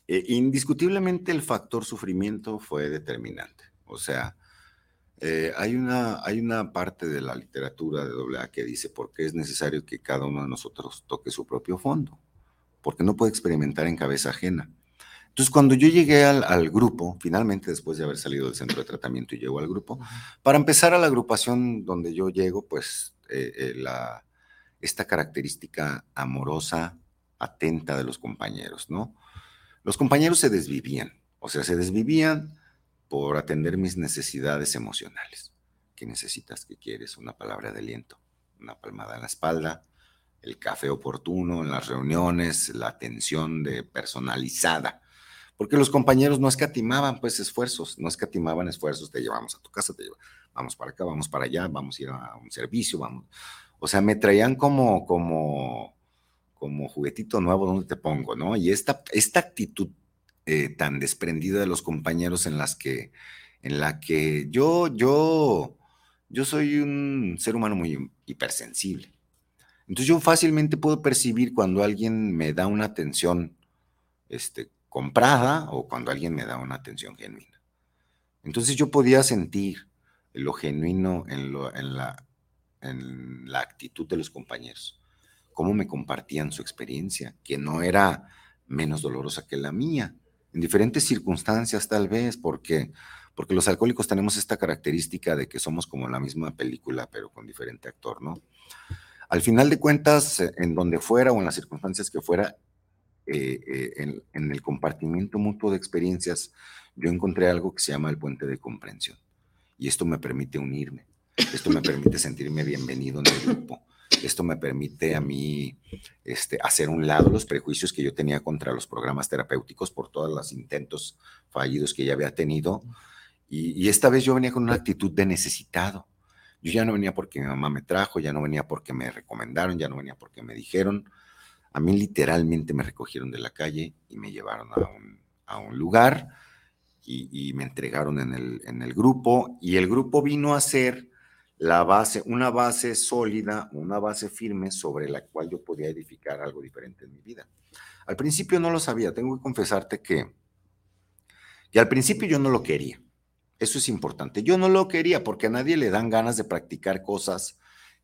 Speaker 3: eh, indiscutiblemente el factor sufrimiento fue determinante. O sea, Eh, hay, una, hay una parte de la literatura de AA que dice por qué es necesario que cada uno de nosotros toque su propio fondo, porque no puede experimentar en cabeza ajena. Entonces, cuando yo llegué al, grupo, finalmente después de haber salido del centro de tratamiento y llego al grupo, para empezar a la agrupación donde yo llego, pues eh, eh, la, esta característica amorosa, atenta de los compañeros, ¿no? Los compañeros se desvivían, o sea, se desvivían por atender mis necesidades emocionales. ¿Qué necesitas? ¿Qué quieres? Una palabra de aliento, una palmada en la espalda, el café oportuno en las reuniones, la atención de personalizada porque los compañeros no escatimaban pues esfuerzos, no escatimaban esfuerzos, te llevamos a tu casa, te llevamos, vamos para acá, vamos para allá, vamos a ir a un servicio, vamos. O sea, me traían como, como, como juguetito nuevo donde te pongo, ¿no? Y esta, esta actitud eh, tan desprendida de los compañeros en las que, en la que yo, yo, yo soy un ser humano muy hipersensible. Entonces yo fácilmente puedo percibir cuando alguien me da una atención este, comprada o cuando alguien me da una atención genuina. Entonces yo podía sentir lo genuino en, lo, en, la, en la actitud de los compañeros, cómo me compartían su experiencia, que no era menos dolorosa que la mía, en diferentes circunstancias tal vez, porque, porque los alcohólicos tenemos esta característica de que somos como la misma película, pero con diferente actor, ¿no? Al final de cuentas, en donde fuera o en las circunstancias que fuera, eh, eh, en, el compartimiento mutuo de experiencias, yo encontré algo que se llama el puente de comprensión. Y esto me permite unirme, esto me permite sentirme bienvenido en el grupo, esto me permite a mí este, hacer un lado los prejuicios que yo tenía contra los programas terapéuticos por todos los intentos fallidos que ya había tenido. Y, y esta vez yo venía con una actitud de necesitado. Yo ya no venía porque mi mamá me trajo, ya no venía porque me recomendaron, ya no venía porque me dijeron, a mí literalmente me recogieron de la calle y me llevaron a un, lugar y, me entregaron en el, en el grupo y el grupo vino a ser la base, una base sólida, una base firme sobre la cual yo podía edificar algo diferente en mi vida. Al principio no lo sabía, tengo que confesarte que, que al principio yo no lo quería. Eso es importante. Yo no lo quería porque a nadie le dan ganas de practicar cosas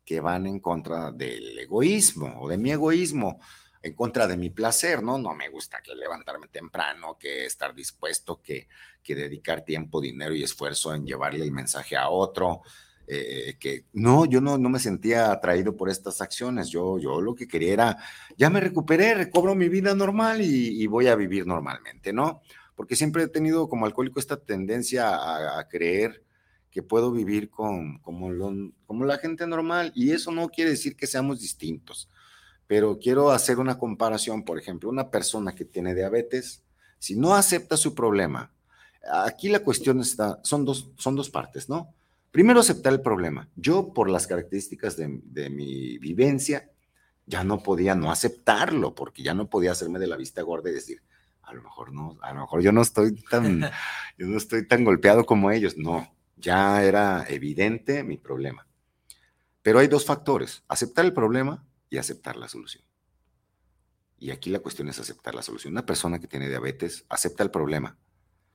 Speaker 3: que van en contra del egoísmo o de mi egoísmo en contra de mi placer, ¿no? No me gusta que levantarme temprano, que estar dispuesto, que, que dedicar tiempo, dinero y esfuerzo en llevarle el mensaje a otro. Eh, que no, yo no, no me sentía atraído por estas acciones. Yo, yo lo que quería era, ya me recuperé, recobro mi vida normal y, voy a vivir normalmente, ¿no? Porque siempre he tenido como alcohólico esta tendencia a, creer que puedo vivir con, como, como la gente normal y eso no quiere decir que seamos distintos pero quiero hacer una comparación, por ejemplo, una persona que tiene diabetes, si no acepta su problema, aquí la cuestión está, son dos, son dos partes, ¿no? Primero, aceptar el problema. Yo, por las características de, mi vivencia, ya no podía no aceptarlo, porque ya no podía hacerme de la vista gorda y decir, a lo mejor no, a lo mejor yo no estoy tan, yo no estoy tan golpeado como ellos. No, ya era evidente mi problema. Pero hay dos factores, aceptar el problema y aceptar la solución. Y aquí la cuestión es aceptar la solución. Una persona que tiene diabetes acepta el problema,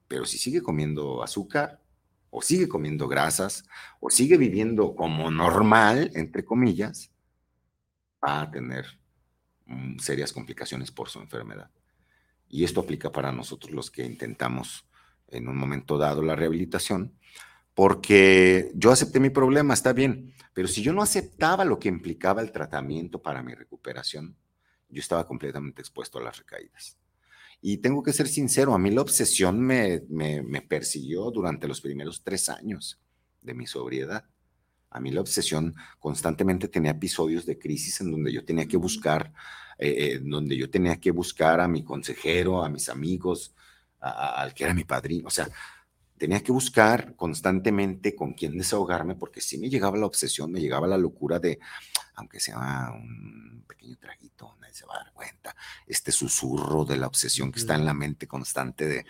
Speaker 3: pero si sigue comiendo azúcar o sigue comiendo grasas o sigue viviendo como normal, entre comillas, va a tener mm, serias complicaciones por su enfermedad. Y esto aplica para nosotros los que intentamos en un momento dado la rehabilitación, porque yo acepté mi problema, está bien, pero si yo no aceptaba lo que implicaba el tratamiento para mi recuperación, yo estaba completamente expuesto a las recaídas. Y tengo que ser sincero, a mí la obsesión me, me, persiguió durante los primeros tres años de mi sobriedad. A mí la obsesión constantemente tenía episodios de crisis en donde yo tenía que buscar, eh, eh, donde yo tenía que buscar a mi consejero, a mis amigos, al que era mi padrino. O sea, tenía que buscar constantemente con quién desahogarme, porque si me llegaba la obsesión, me llegaba la locura de, aunque sea un pequeño traguito, nadie se va a dar cuenta, este susurro de la obsesión que está en la mente constante de,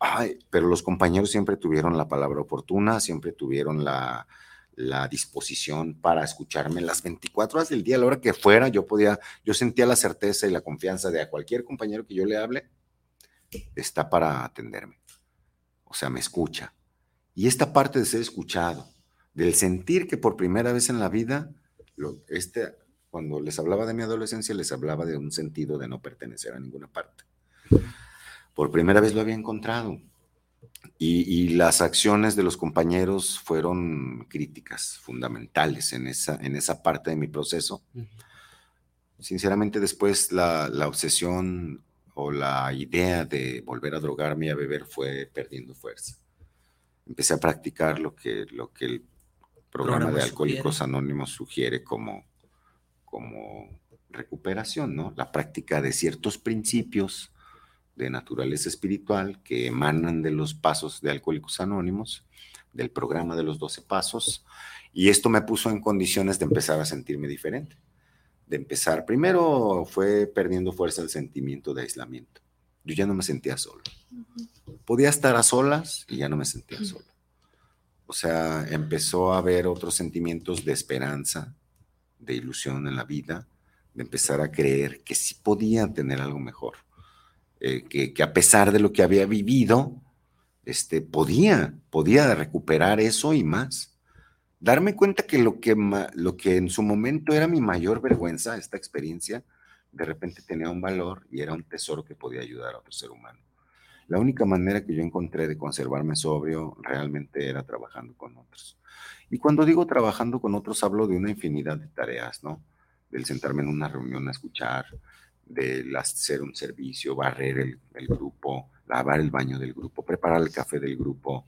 Speaker 3: ay, pero los compañeros siempre tuvieron la palabra oportuna, siempre tuvieron la, la disposición para escucharme las 24 horas del día, a la hora que fuera, yo podía, yo sentía la certeza y la confianza de a cualquier compañero que yo le hable, está para atenderme o sea, me escucha. Y esta parte de ser escuchado, del sentir que por primera vez en la vida, lo, este, cuando les hablaba de mi adolescencia, les hablaba de un sentido de no pertenecer a ninguna parte. Por primera vez lo había encontrado. Y, las acciones de los compañeros fueron críticas, fundamentales en esa, en esa parte de mi proceso. Sinceramente, después la, la obsesión o la idea de volver a drogarme y a beber fue perdiendo fuerza. Empecé a practicar lo que, lo que el programa, de Alcohólicos Anónimos sugiere como, como recuperación, ¿no? La práctica de ciertos principios de naturaleza espiritual que emanan de los pasos de Alcohólicos Anónimos, del programa de los 12 pasos, y esto me puso en condiciones de empezar a sentirme diferente, de empezar, primero fue perdiendo fuerza el sentimiento de aislamiento, yo ya no me sentía solo, podía estar a solas y ya no me sentía solo, o sea, empezó a haber otros sentimientos de esperanza, de ilusión en la vida, de empezar a creer que sí podía tener algo mejor. Eh, que, a pesar de lo que había vivido, este, podía, podía recuperar eso y más. Darme cuenta que lo, que lo que en su momento era mi mayor vergüenza, esta experiencia, de repente tenía un valor y era un tesoro que podía ayudar a otro ser humano. La única manera que yo encontré de conservarme sobrio realmente era trabajando con otros. Y cuando digo trabajando con otros, hablo de una infinidad de tareas, ¿no? Del sentarme en una reunión a escuchar, de hacer un servicio, barrer el, grupo, lavar el baño del grupo, preparar el café del grupo,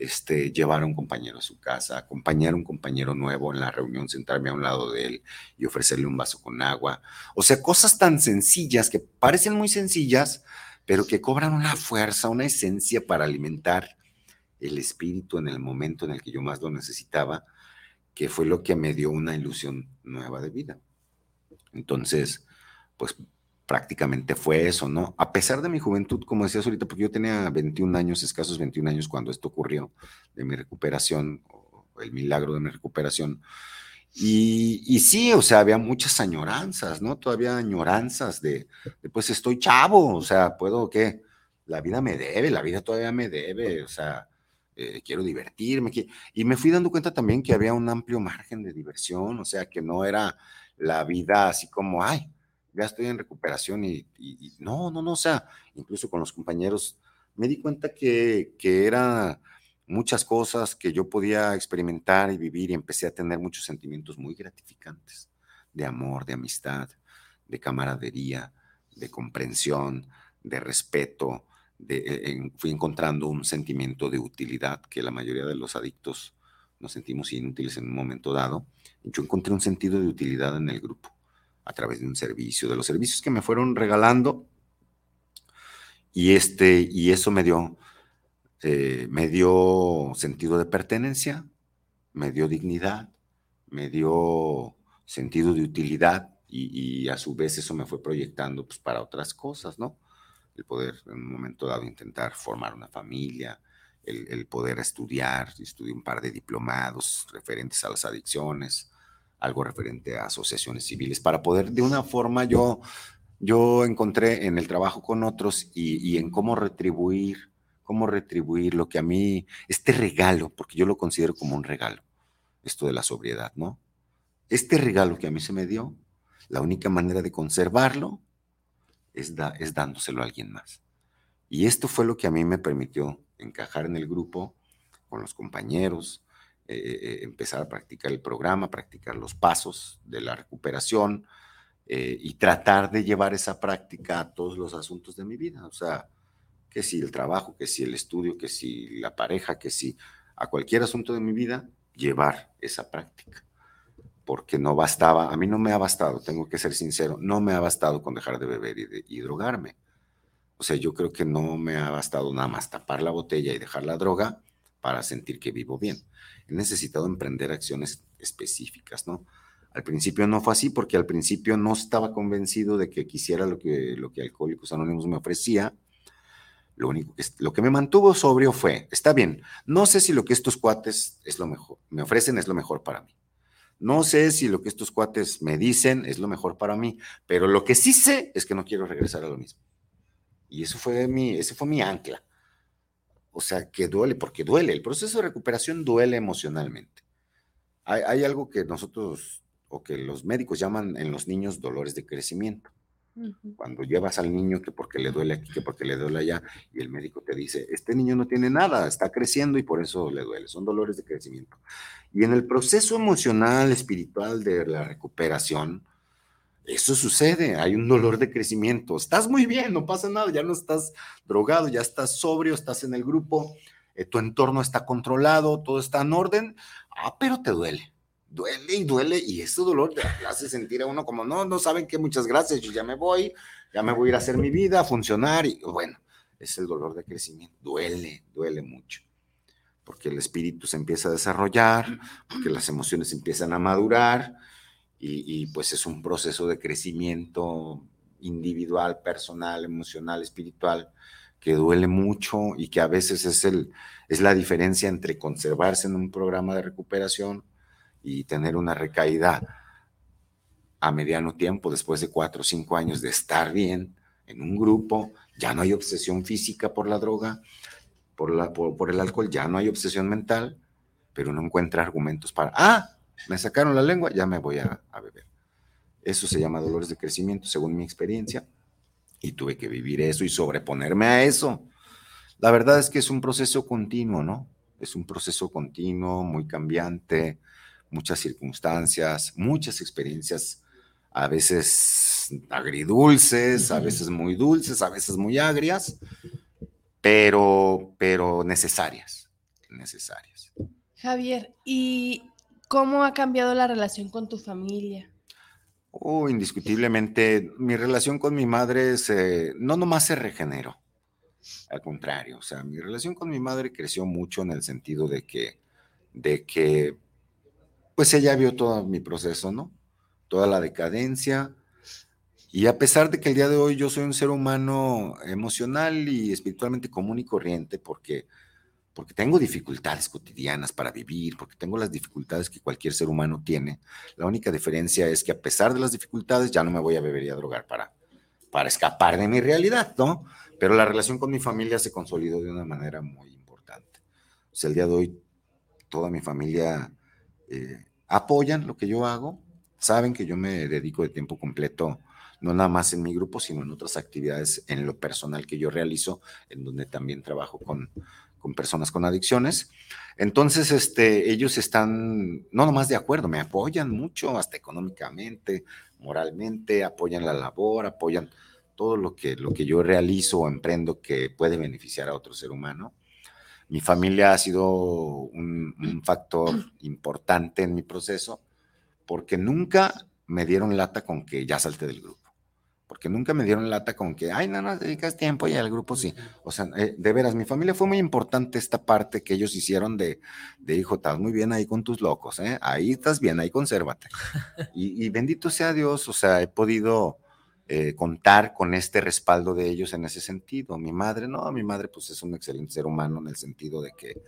Speaker 3: este, llevar a un compañero a su casa, acompañar a un compañero nuevo en la reunión, sentarme a un lado de él y ofrecerle un vaso con agua. O sea, cosas tan sencillas que parecen muy sencillas, pero que cobran una fuerza, una esencia para alimentar el espíritu en el momento en el que yo más lo necesitaba, que fue lo que me dio una ilusión nueva de vida. Entonces, pues prácticamente fue eso, ¿no? A pesar de mi juventud, como decías ahorita, porque yo tenía 21 años, escasos 21 años cuando esto ocurrió, de mi recuperación, el milagro de mi recuperación. Y, y, sí, o sea, había muchas añoranzas, ¿no? Todavía añoranzas de, pues estoy chavo, o sea, puedo, ¿qué? La vida me debe, la vida todavía me debe, o sea, eh, quiero divertirme. Y me fui dando cuenta también que había un amplio margen de diversión, o sea, que no era la vida así como, ay, ya estoy en recuperación y, no, no, no, o sea, incluso con los compañeros, me di cuenta que, que muchas cosas que yo podía experimentar y vivir y empecé a tener muchos sentimientos muy gratificantes de amor, de amistad, de camaradería, de comprensión, de respeto. Eh, fui encontrando un sentimiento de utilidad que la mayoría de los adictos nos sentimos inútiles en un momento dado. Yo encontré un sentido de utilidad en el grupo a través de un servicio, de los servicios que me fueron regalando. Y, este, y eso me dio, eh, me dio sentido de pertenencia, me dio dignidad, me dio sentido de utilidad y, a su vez eso me fue proyectando pues, para otras cosas, ¿no? El poder en un momento dado intentar formar una familia, el, el poder estudiar, estudié un par de diplomados referentes a las adicciones, algo referente a asociaciones civiles, para poder de una forma yo, yo encontré en el trabajo con otros y, en cómo retribuir, cómo retribuir lo que a mí, este regalo, porque yo lo considero como un regalo, esto de la sobriedad, ¿no? Este regalo que a mí se me dio, la única manera de conservarlo es, es dándoselo a alguien más. Y esto fue lo que a mí me permitió encajar en el grupo, con los compañeros, eh, eh, empezar a practicar el programa, practicar los pasos de la recuperación eh, y tratar de llevar esa práctica a todos los asuntos de mi vida. O sea, que si el trabajo, que si el estudio, que si la pareja, que si a cualquier asunto de mi vida, llevar esa práctica. Porque no bastaba, a mí no me ha bastado, tengo que ser sincero, no me ha bastado con dejar de beber y, y drogarme. O sea, yo creo que no me ha bastado nada más tapar la botella y dejar la droga para sentir que vivo bien he necesitado emprender acciones específicas, ¿no? Al principio no fue así porque al principio no estaba convencido de que quisiera lo que, lo que Alcohólicos Anónimos me ofrecía. Lo único que, lo que me mantuvo sobrio fue, está bien, no sé si lo que estos cuates es lo mejor, me ofrecen es lo mejor para mí. No sé si lo que estos cuates me dicen es lo mejor para mí, pero lo que sí sé es que no quiero regresar a lo mismo. Y eso fue mi, ese fue mi ancla. O sea, que duele, porque duele. El proceso de recuperación duele emocionalmente. hay, algo que nosotros o que los médicos llaman en los niños dolores de crecimiento. Cuando llevas al niño que porque le duele aquí, que porque le duele allá, y el médico te dice, este niño no tiene nada, está creciendo y por eso le duele, son dolores de crecimiento. Y en el proceso emocional, espiritual de la recuperación, eso sucede, hay un dolor de crecimiento. Estás muy bien, no pasa nada, ya no estás drogado, ya estás sobrio, estás en el grupo, eh, tu entorno está controlado, todo está en orden, ah, pero te duele duele y duele y ese dolor te hace sentir a uno como, no, no saben qué, muchas gracias, yo ya me voy, ya me voy a ir a hacer mi vida, a funcionar y bueno, es el dolor de crecimiento, duele, duele mucho, porque el espíritu se empieza a desarrollar, porque las emociones empiezan a madurar y, pues es un proceso de crecimiento individual, personal, emocional, espiritual, que duele mucho y que a veces es, el, es la diferencia entre conservarse en un programa de recuperación y tener una recaída a mediano tiempo, después de cuatro o cinco años de estar bien en un grupo, ya no hay obsesión física por la droga, por, la, por, el alcohol, ya no hay obsesión mental, pero no encuentra argumentos para, ah, me sacaron la lengua, ya me voy a, a beber. Eso se llama dolores de crecimiento, según mi experiencia, y tuve que vivir eso y sobreponerme a eso. La verdad es que es un proceso continuo, ¿no? Es un proceso continuo, muy cambiante, muchas circunstancias, muchas experiencias, a veces agridulces, a veces muy dulces, a veces muy agrias, pero, pero necesarias, necesarias.
Speaker 1: Javier, ¿y cómo ha cambiado la relación con tu familia?
Speaker 3: Oh, indiscutiblemente, mi relación con mi madre se, no nomás se regeneró, al contrario, o sea, mi relación con mi madre creció mucho en el sentido de que, de que pues ella vio todo mi proceso, ¿no? Toda la decadencia. Y a pesar de que el día de hoy yo soy un ser humano emocional y espiritualmente común y corriente, porque, porque tengo dificultades cotidianas para vivir, porque tengo las dificultades que cualquier ser humano tiene, la única diferencia es que a pesar de las dificultades ya no me voy a beber y a drogar para, para escapar de mi realidad, ¿no? Pero la relación con mi familia se consolidó de una manera muy importante. O sea, el día de hoy toda mi familia eh, apoyan lo que yo hago, saben que yo me dedico de tiempo completo, no nada más en mi grupo, sino en otras actividades en lo personal que yo realizo, en donde también trabajo con, con personas con adicciones. Entonces, este, ellos están no nomás de acuerdo, me apoyan mucho, hasta económicamente, moralmente, apoyan la labor, apoyan todo lo que, lo que yo realizo o emprendo que puede beneficiar a otro ser humano. Mi familia ha sido un, factor importante en mi proceso porque nunca me dieron lata con que ya salte del grupo. Porque nunca me dieron lata con que, ay, no, no, dedicas tiempo y al grupo sí. O sea, eh, de veras, mi familia fue muy importante esta parte que ellos hicieron de, de hijo, estás muy bien ahí con tus locos, ¿eh? Ahí estás bien, ahí consérvate. Y, y bendito sea Dios, o sea, he podido eh, contar con este respaldo de ellos en ese sentido. Mi madre, no, mi madre pues es un excelente ser humano en el sentido de que,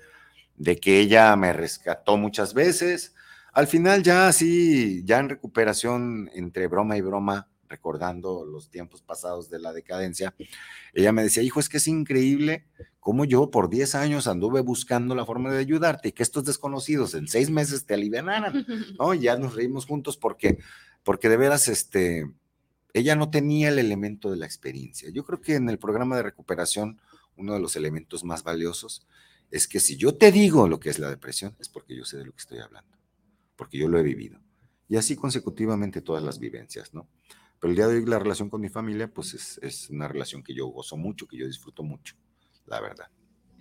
Speaker 3: de que ella me rescató muchas veces. Al final ya así, ya en recuperación entre broma y broma, recordando los tiempos pasados de la decadencia, ella me decía, hijo, es que es increíble cómo yo por 10 años anduve buscando la forma de ayudarte y que estos desconocidos en seis meses te alivianaran, ¿no? ya nos reímos juntos porque, porque de veras, este, ella no tenía el elemento de la experiencia. Yo creo que en el programa de recuperación, uno de los elementos más valiosos es que si yo te digo lo que es la depresión, es porque yo sé de lo que estoy hablando, porque yo lo he vivido. Y así consecutivamente todas las vivencias, ¿no? Pero el día de hoy la relación con mi familia, pues es, es una relación que yo gozo mucho, que yo disfruto mucho, la verdad.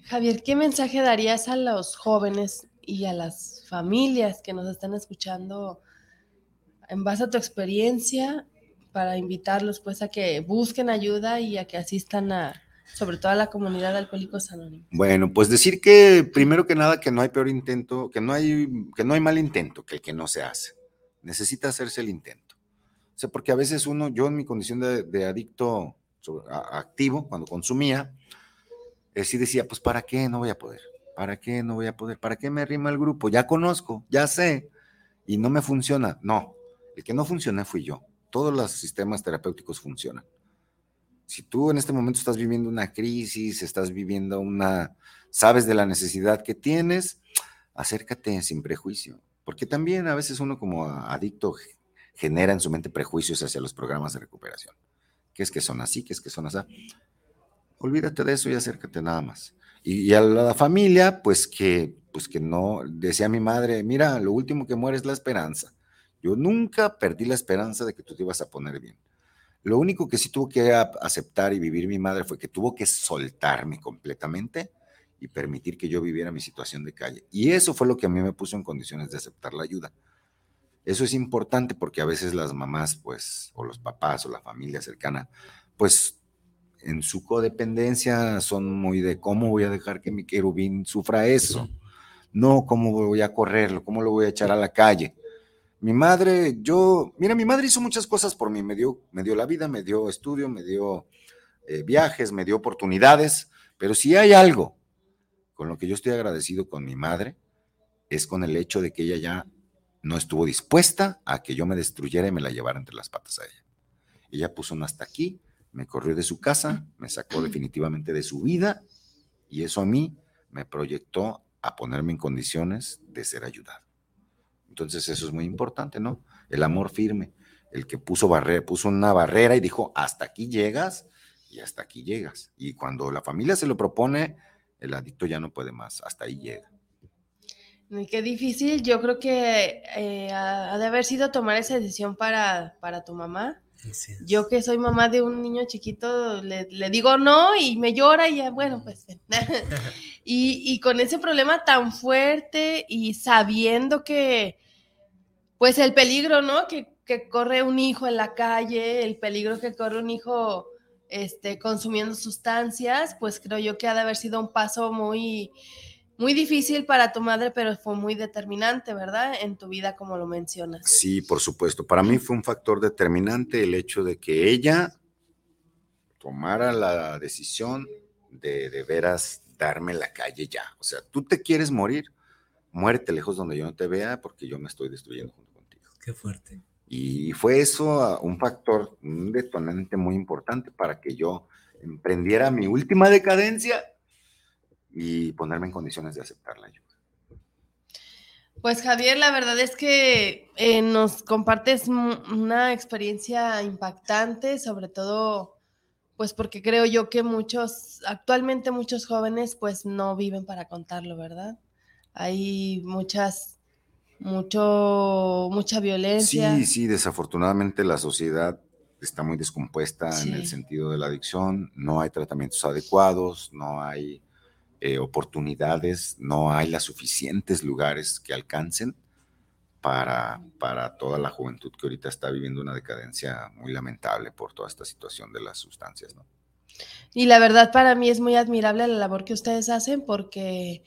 Speaker 1: Javier, ¿qué mensaje darías a los jóvenes y a las familias que nos están escuchando en base a tu experiencia para invitarlos pues a que busquen ayuda y a que asistan a, sobre todo a la comunidad de Alcohólicos Anónimos?
Speaker 3: Bueno, pues decir que primero que nada que no hay peor intento, que no hay, que no hay mal intento que el que no se hace. Necesita hacerse el intento. Sea, porque a veces uno, yo en mi condición de, adicto activo, cuando consumía, eh, sí decía, pues ¿para qué no voy a poder? ¿Para qué no voy a poder? ¿Para qué me rima el grupo? Ya conozco, ya sé, y no me funciona. No, el que no funciona fui yo todos los sistemas terapéuticos funcionan. Si tú en este momento estás viviendo una crisis, estás viviendo una, sabes de la necesidad que tienes, acércate sin prejuicio, porque también a veces uno como adicto genera en su mente prejuicios hacia los programas de recuperación. ¿Qué es que son así? ¿Qué es que son así? Olvídate de eso y acércate nada más. Y, a la familia, pues que, pues que no, decía mi madre, mira, lo último que muere es la esperanza. Yo nunca perdí la esperanza de que tú te ibas a poner bien. Lo único que sí tuvo que aceptar y vivir mi madre fue que tuvo que soltarme completamente y permitir que yo viviera mi situación de calle. Y eso fue lo que a mí me puso en condiciones de aceptar la ayuda. Eso es importante porque a veces las mamás, pues, o los papás o la familia cercana, pues en su codependencia son muy de cómo voy a dejar que mi querubín sufra eso. No, cómo voy a correrlo, cómo lo voy a echar a la calle. Mi madre, yo, mira, mi madre hizo muchas cosas por mí, me dio, me dio la vida, me dio estudio, me dio eh, viajes, me dio oportunidades, pero si hay algo con lo que yo estoy agradecido con mi madre, es con el hecho de que ella ya no estuvo dispuesta a que yo me destruyera y me la llevara entre las patas a ella. Ella puso un hasta aquí, me corrió de su casa, me sacó definitivamente de su vida y eso a mí me proyectó a ponerme en condiciones de ser ayudado. Entonces eso es muy importante, ¿no? El amor firme, el que puso barrera, puso una barrera y dijo, hasta aquí llegas y hasta aquí llegas. Y cuando la familia se lo propone, el adicto ya no puede más, hasta ahí llega.
Speaker 1: Qué difícil, yo creo que eh, ha de haber sido tomar esa decisión para, para tu mamá yo que soy mamá de un niño chiquito, le, digo no y me llora y ya, bueno, pues. y, con ese problema tan fuerte y sabiendo que, pues el peligro, ¿no? Que, que, corre un hijo en la calle, el peligro que corre un hijo este, consumiendo sustancias, pues creo yo que ha de haber sido un paso muy muy difícil para tu madre, pero fue muy determinante, ¿verdad? En tu vida, como lo mencionas.
Speaker 3: Sí, por supuesto. Para mí fue un factor determinante el hecho de que ella tomara la decisión de de veras darme la calle ya. O sea, tú te quieres morir, muérete lejos donde yo no te vea porque yo me estoy destruyendo junto contigo.
Speaker 2: Qué fuerte.
Speaker 3: Y fue eso ah, un factor, un detonante muy importante para que yo emprendiera mi última decadencia y ponerme en condiciones de aceptar la ayuda.
Speaker 1: Pues Javier, la verdad es que eh, nos compartes una experiencia impactante, sobre todo, pues porque creo yo que muchos, actualmente muchos jóvenes, pues no viven para contarlo, ¿verdad? Hay muchas, mucho, mucha violencia.
Speaker 3: Sí, sí, desafortunadamente la sociedad está muy descompuesta en el sentido de la adicción, no hay tratamientos adecuados, no hay eh, oportunidades, no hay las suficientes lugares que alcancen para, para toda la juventud que ahorita está viviendo una decadencia muy lamentable por toda esta situación de las sustancias, ¿no?
Speaker 1: Y la verdad para mí es muy admirable la labor que ustedes hacen porque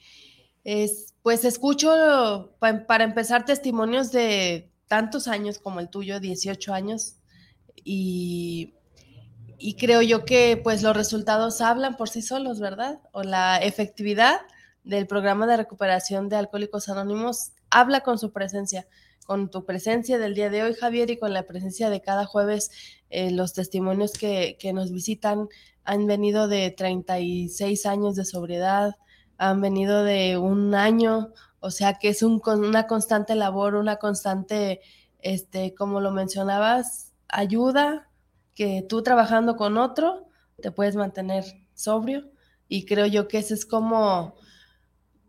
Speaker 1: es, pues escucho para empezar testimonios de tantos años como el tuyo, 18 años, y y creo yo que pues los resultados hablan por sí solos, ¿verdad? O la efectividad del programa de recuperación de alcohólicos anónimos habla con su presencia, con tu presencia del día de hoy, Javier, y con la presencia de cada jueves. Eh, los testimonios que, que nos visitan han venido de 36 años de sobriedad, han venido de un año, o sea que es un, una constante labor, una constante, este, como lo mencionabas, ayuda, que tú trabajando con otro te puedes mantener sobrio y creo yo que ese es como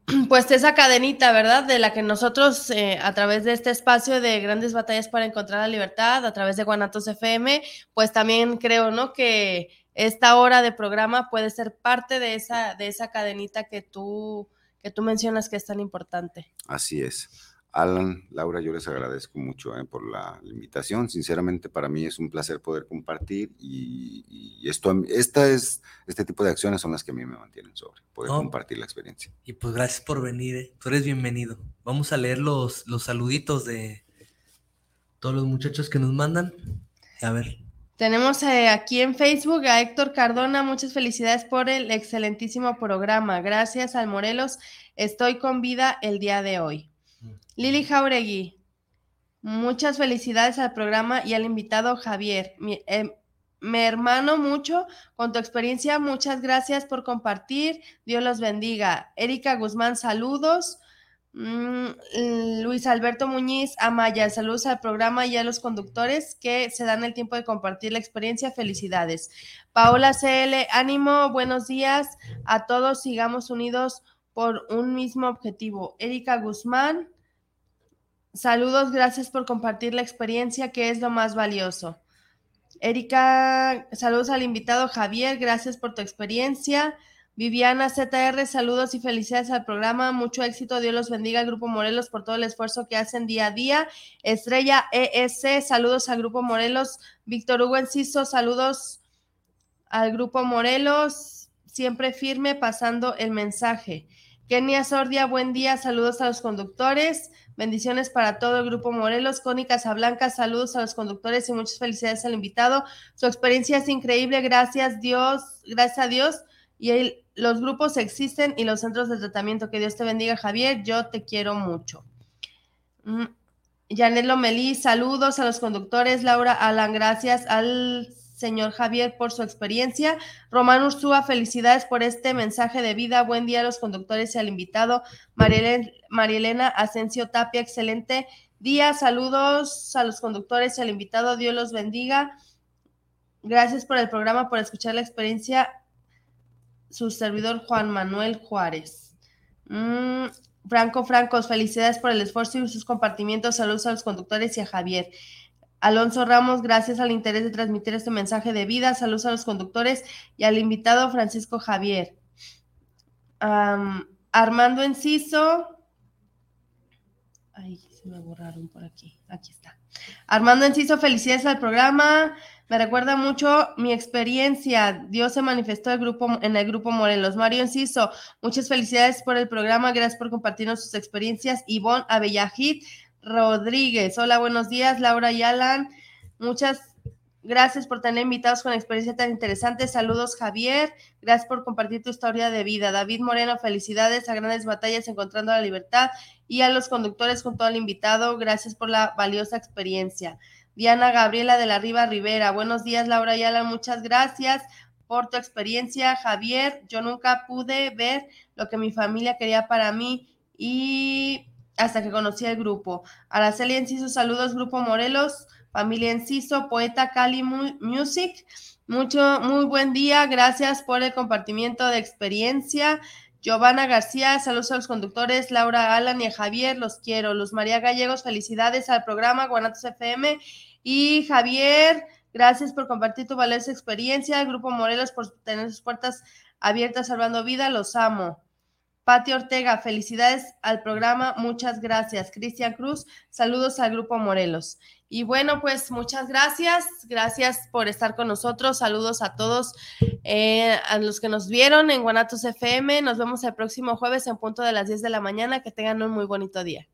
Speaker 1: pues esa cadenita, ¿verdad? De la que nosotros eh, a través de este espacio de grandes batallas para encontrar la libertad, a través de Guanatos FM, pues también creo, ¿no? Que esta hora de programa puede ser parte de esa, de esa cadenita que tú, que tú mencionas que es tan importante.
Speaker 3: Así es. Alan, Laura, yo les agradezco mucho eh, por la, invitación. Sinceramente, para mí es un placer poder compartir y, esto, esta es, este tipo de acciones son las que a mí me mantienen sobre, poder compartir la experiencia.
Speaker 2: Y pues gracias por venir, eh. tú eres bienvenido. Vamos a leer los, los saluditos de todos los muchachos que nos mandan. A ver.
Speaker 1: Tenemos eh, aquí en Facebook a Héctor Cardona, muchas felicidades por el excelentísimo programa. Gracias al Morelos, estoy con vida el día de hoy. Lili Jauregui, muchas felicidades al programa y al invitado Javier. Em, me hermano mucho con tu experiencia. Muchas gracias por compartir. Dios los bendiga. Erika Guzmán, saludos. Mm, Luis Alberto Muñiz Amaya, saludos al programa y a los conductores que se dan el tiempo de compartir la experiencia. Felicidades. Paola CL, ánimo, buenos días a todos, sigamos unidos por un mismo objetivo. Erika Guzmán, saludos, gracias por compartir la experiencia que es lo más valioso. Erika, saludos al invitado Javier, gracias por tu experiencia. Viviana ZR, saludos y felicidades al programa. Mucho éxito. Dios los bendiga al Grupo Morelos por todo el esfuerzo que hacen día a día. Estrella ES, saludos al Grupo Morelos. Víctor Hugo Enciso, saludos al Grupo Morelos. Siempre firme pasando el mensaje. Kenia Sordia, buen día. Saludos a los conductores. Bendiciones para todo el Grupo Morelos. Connie Casablanca, saludos a los conductores y muchas felicidades al invitado. Su experiencia es increíble. Gracias Dios, gracias a Dios y los grupos existen y los centros de tratamiento. Que Dios te bendiga, Javier. Yo te quiero mucho. Mm, Janet Lomelí, saludos a los conductores. Laura Alan, gracias al señor Javier por su experiencia. Román Ursúa, felicidades por este mensaje de vida. Buen día a los conductores y al invitado. Marielena Asensio Tapia, excelente día. Saludos a los conductores y al invitado. Dios los bendiga. Gracias por el programa, por escuchar la experiencia su servidor Juan Manuel Juárez. Mm, Franco Francos, felicidades por el esfuerzo y sus compartimientos. Saludos a los conductores y a Javier. Alonso Ramos, gracias al interés de transmitir este mensaje de vida. Saludos a los conductores y al invitado Francisco Javier. Armando Enciso. Ay, se me borraron por aquí. Aquí está. Armando Enciso, felicidades al programa. Me recuerda mucho mi experiencia. Dios se manifestó el grupo, en el grupo Morelos. Mario Enciso, muchas felicidades por el programa. Gracias por compartirnos sus experiencias. Ivonne Abellajit Rodríguez. Hola, buenos días. Laura y Alan. Muchas gracias por tener invitados con experiencia tan interesante. Saludos, Javier. Gracias por compartir tu historia de vida. David Moreno, felicidades a grandes batallas encontrando la libertad y a los conductores junto al invitado. Gracias por la valiosa experiencia. Diana Gabriela de la Riva Rivera. Buenos días, Laura Ayala. Muchas gracias por tu experiencia, Javier. Yo nunca pude ver lo que mi familia quería para mí y hasta que conocí el grupo. Araceli Enciso, saludos, Grupo Morelos, familia Enciso, poeta Cali Music. Mucho, muy buen día. Gracias por el compartimiento de experiencia. Giovanna García, saludos a los conductores, Laura Alan y Javier, los quiero. Luz María Gallegos, felicidades al programa Guanatos FM. Y Javier, gracias por compartir tu valiosa experiencia. Grupo Morelos por tener sus puertas abiertas salvando vida, los amo. Pati Ortega, felicidades al programa, muchas gracias. Cristian Cruz, saludos al Grupo Morelos. Y bueno, pues muchas gracias, gracias por estar con nosotros, saludos a todos, eh, a los que nos vieron en Guanatos FM, nos vemos el próximo jueves en punto de las 10 de la mañana, que tengan un muy bonito día.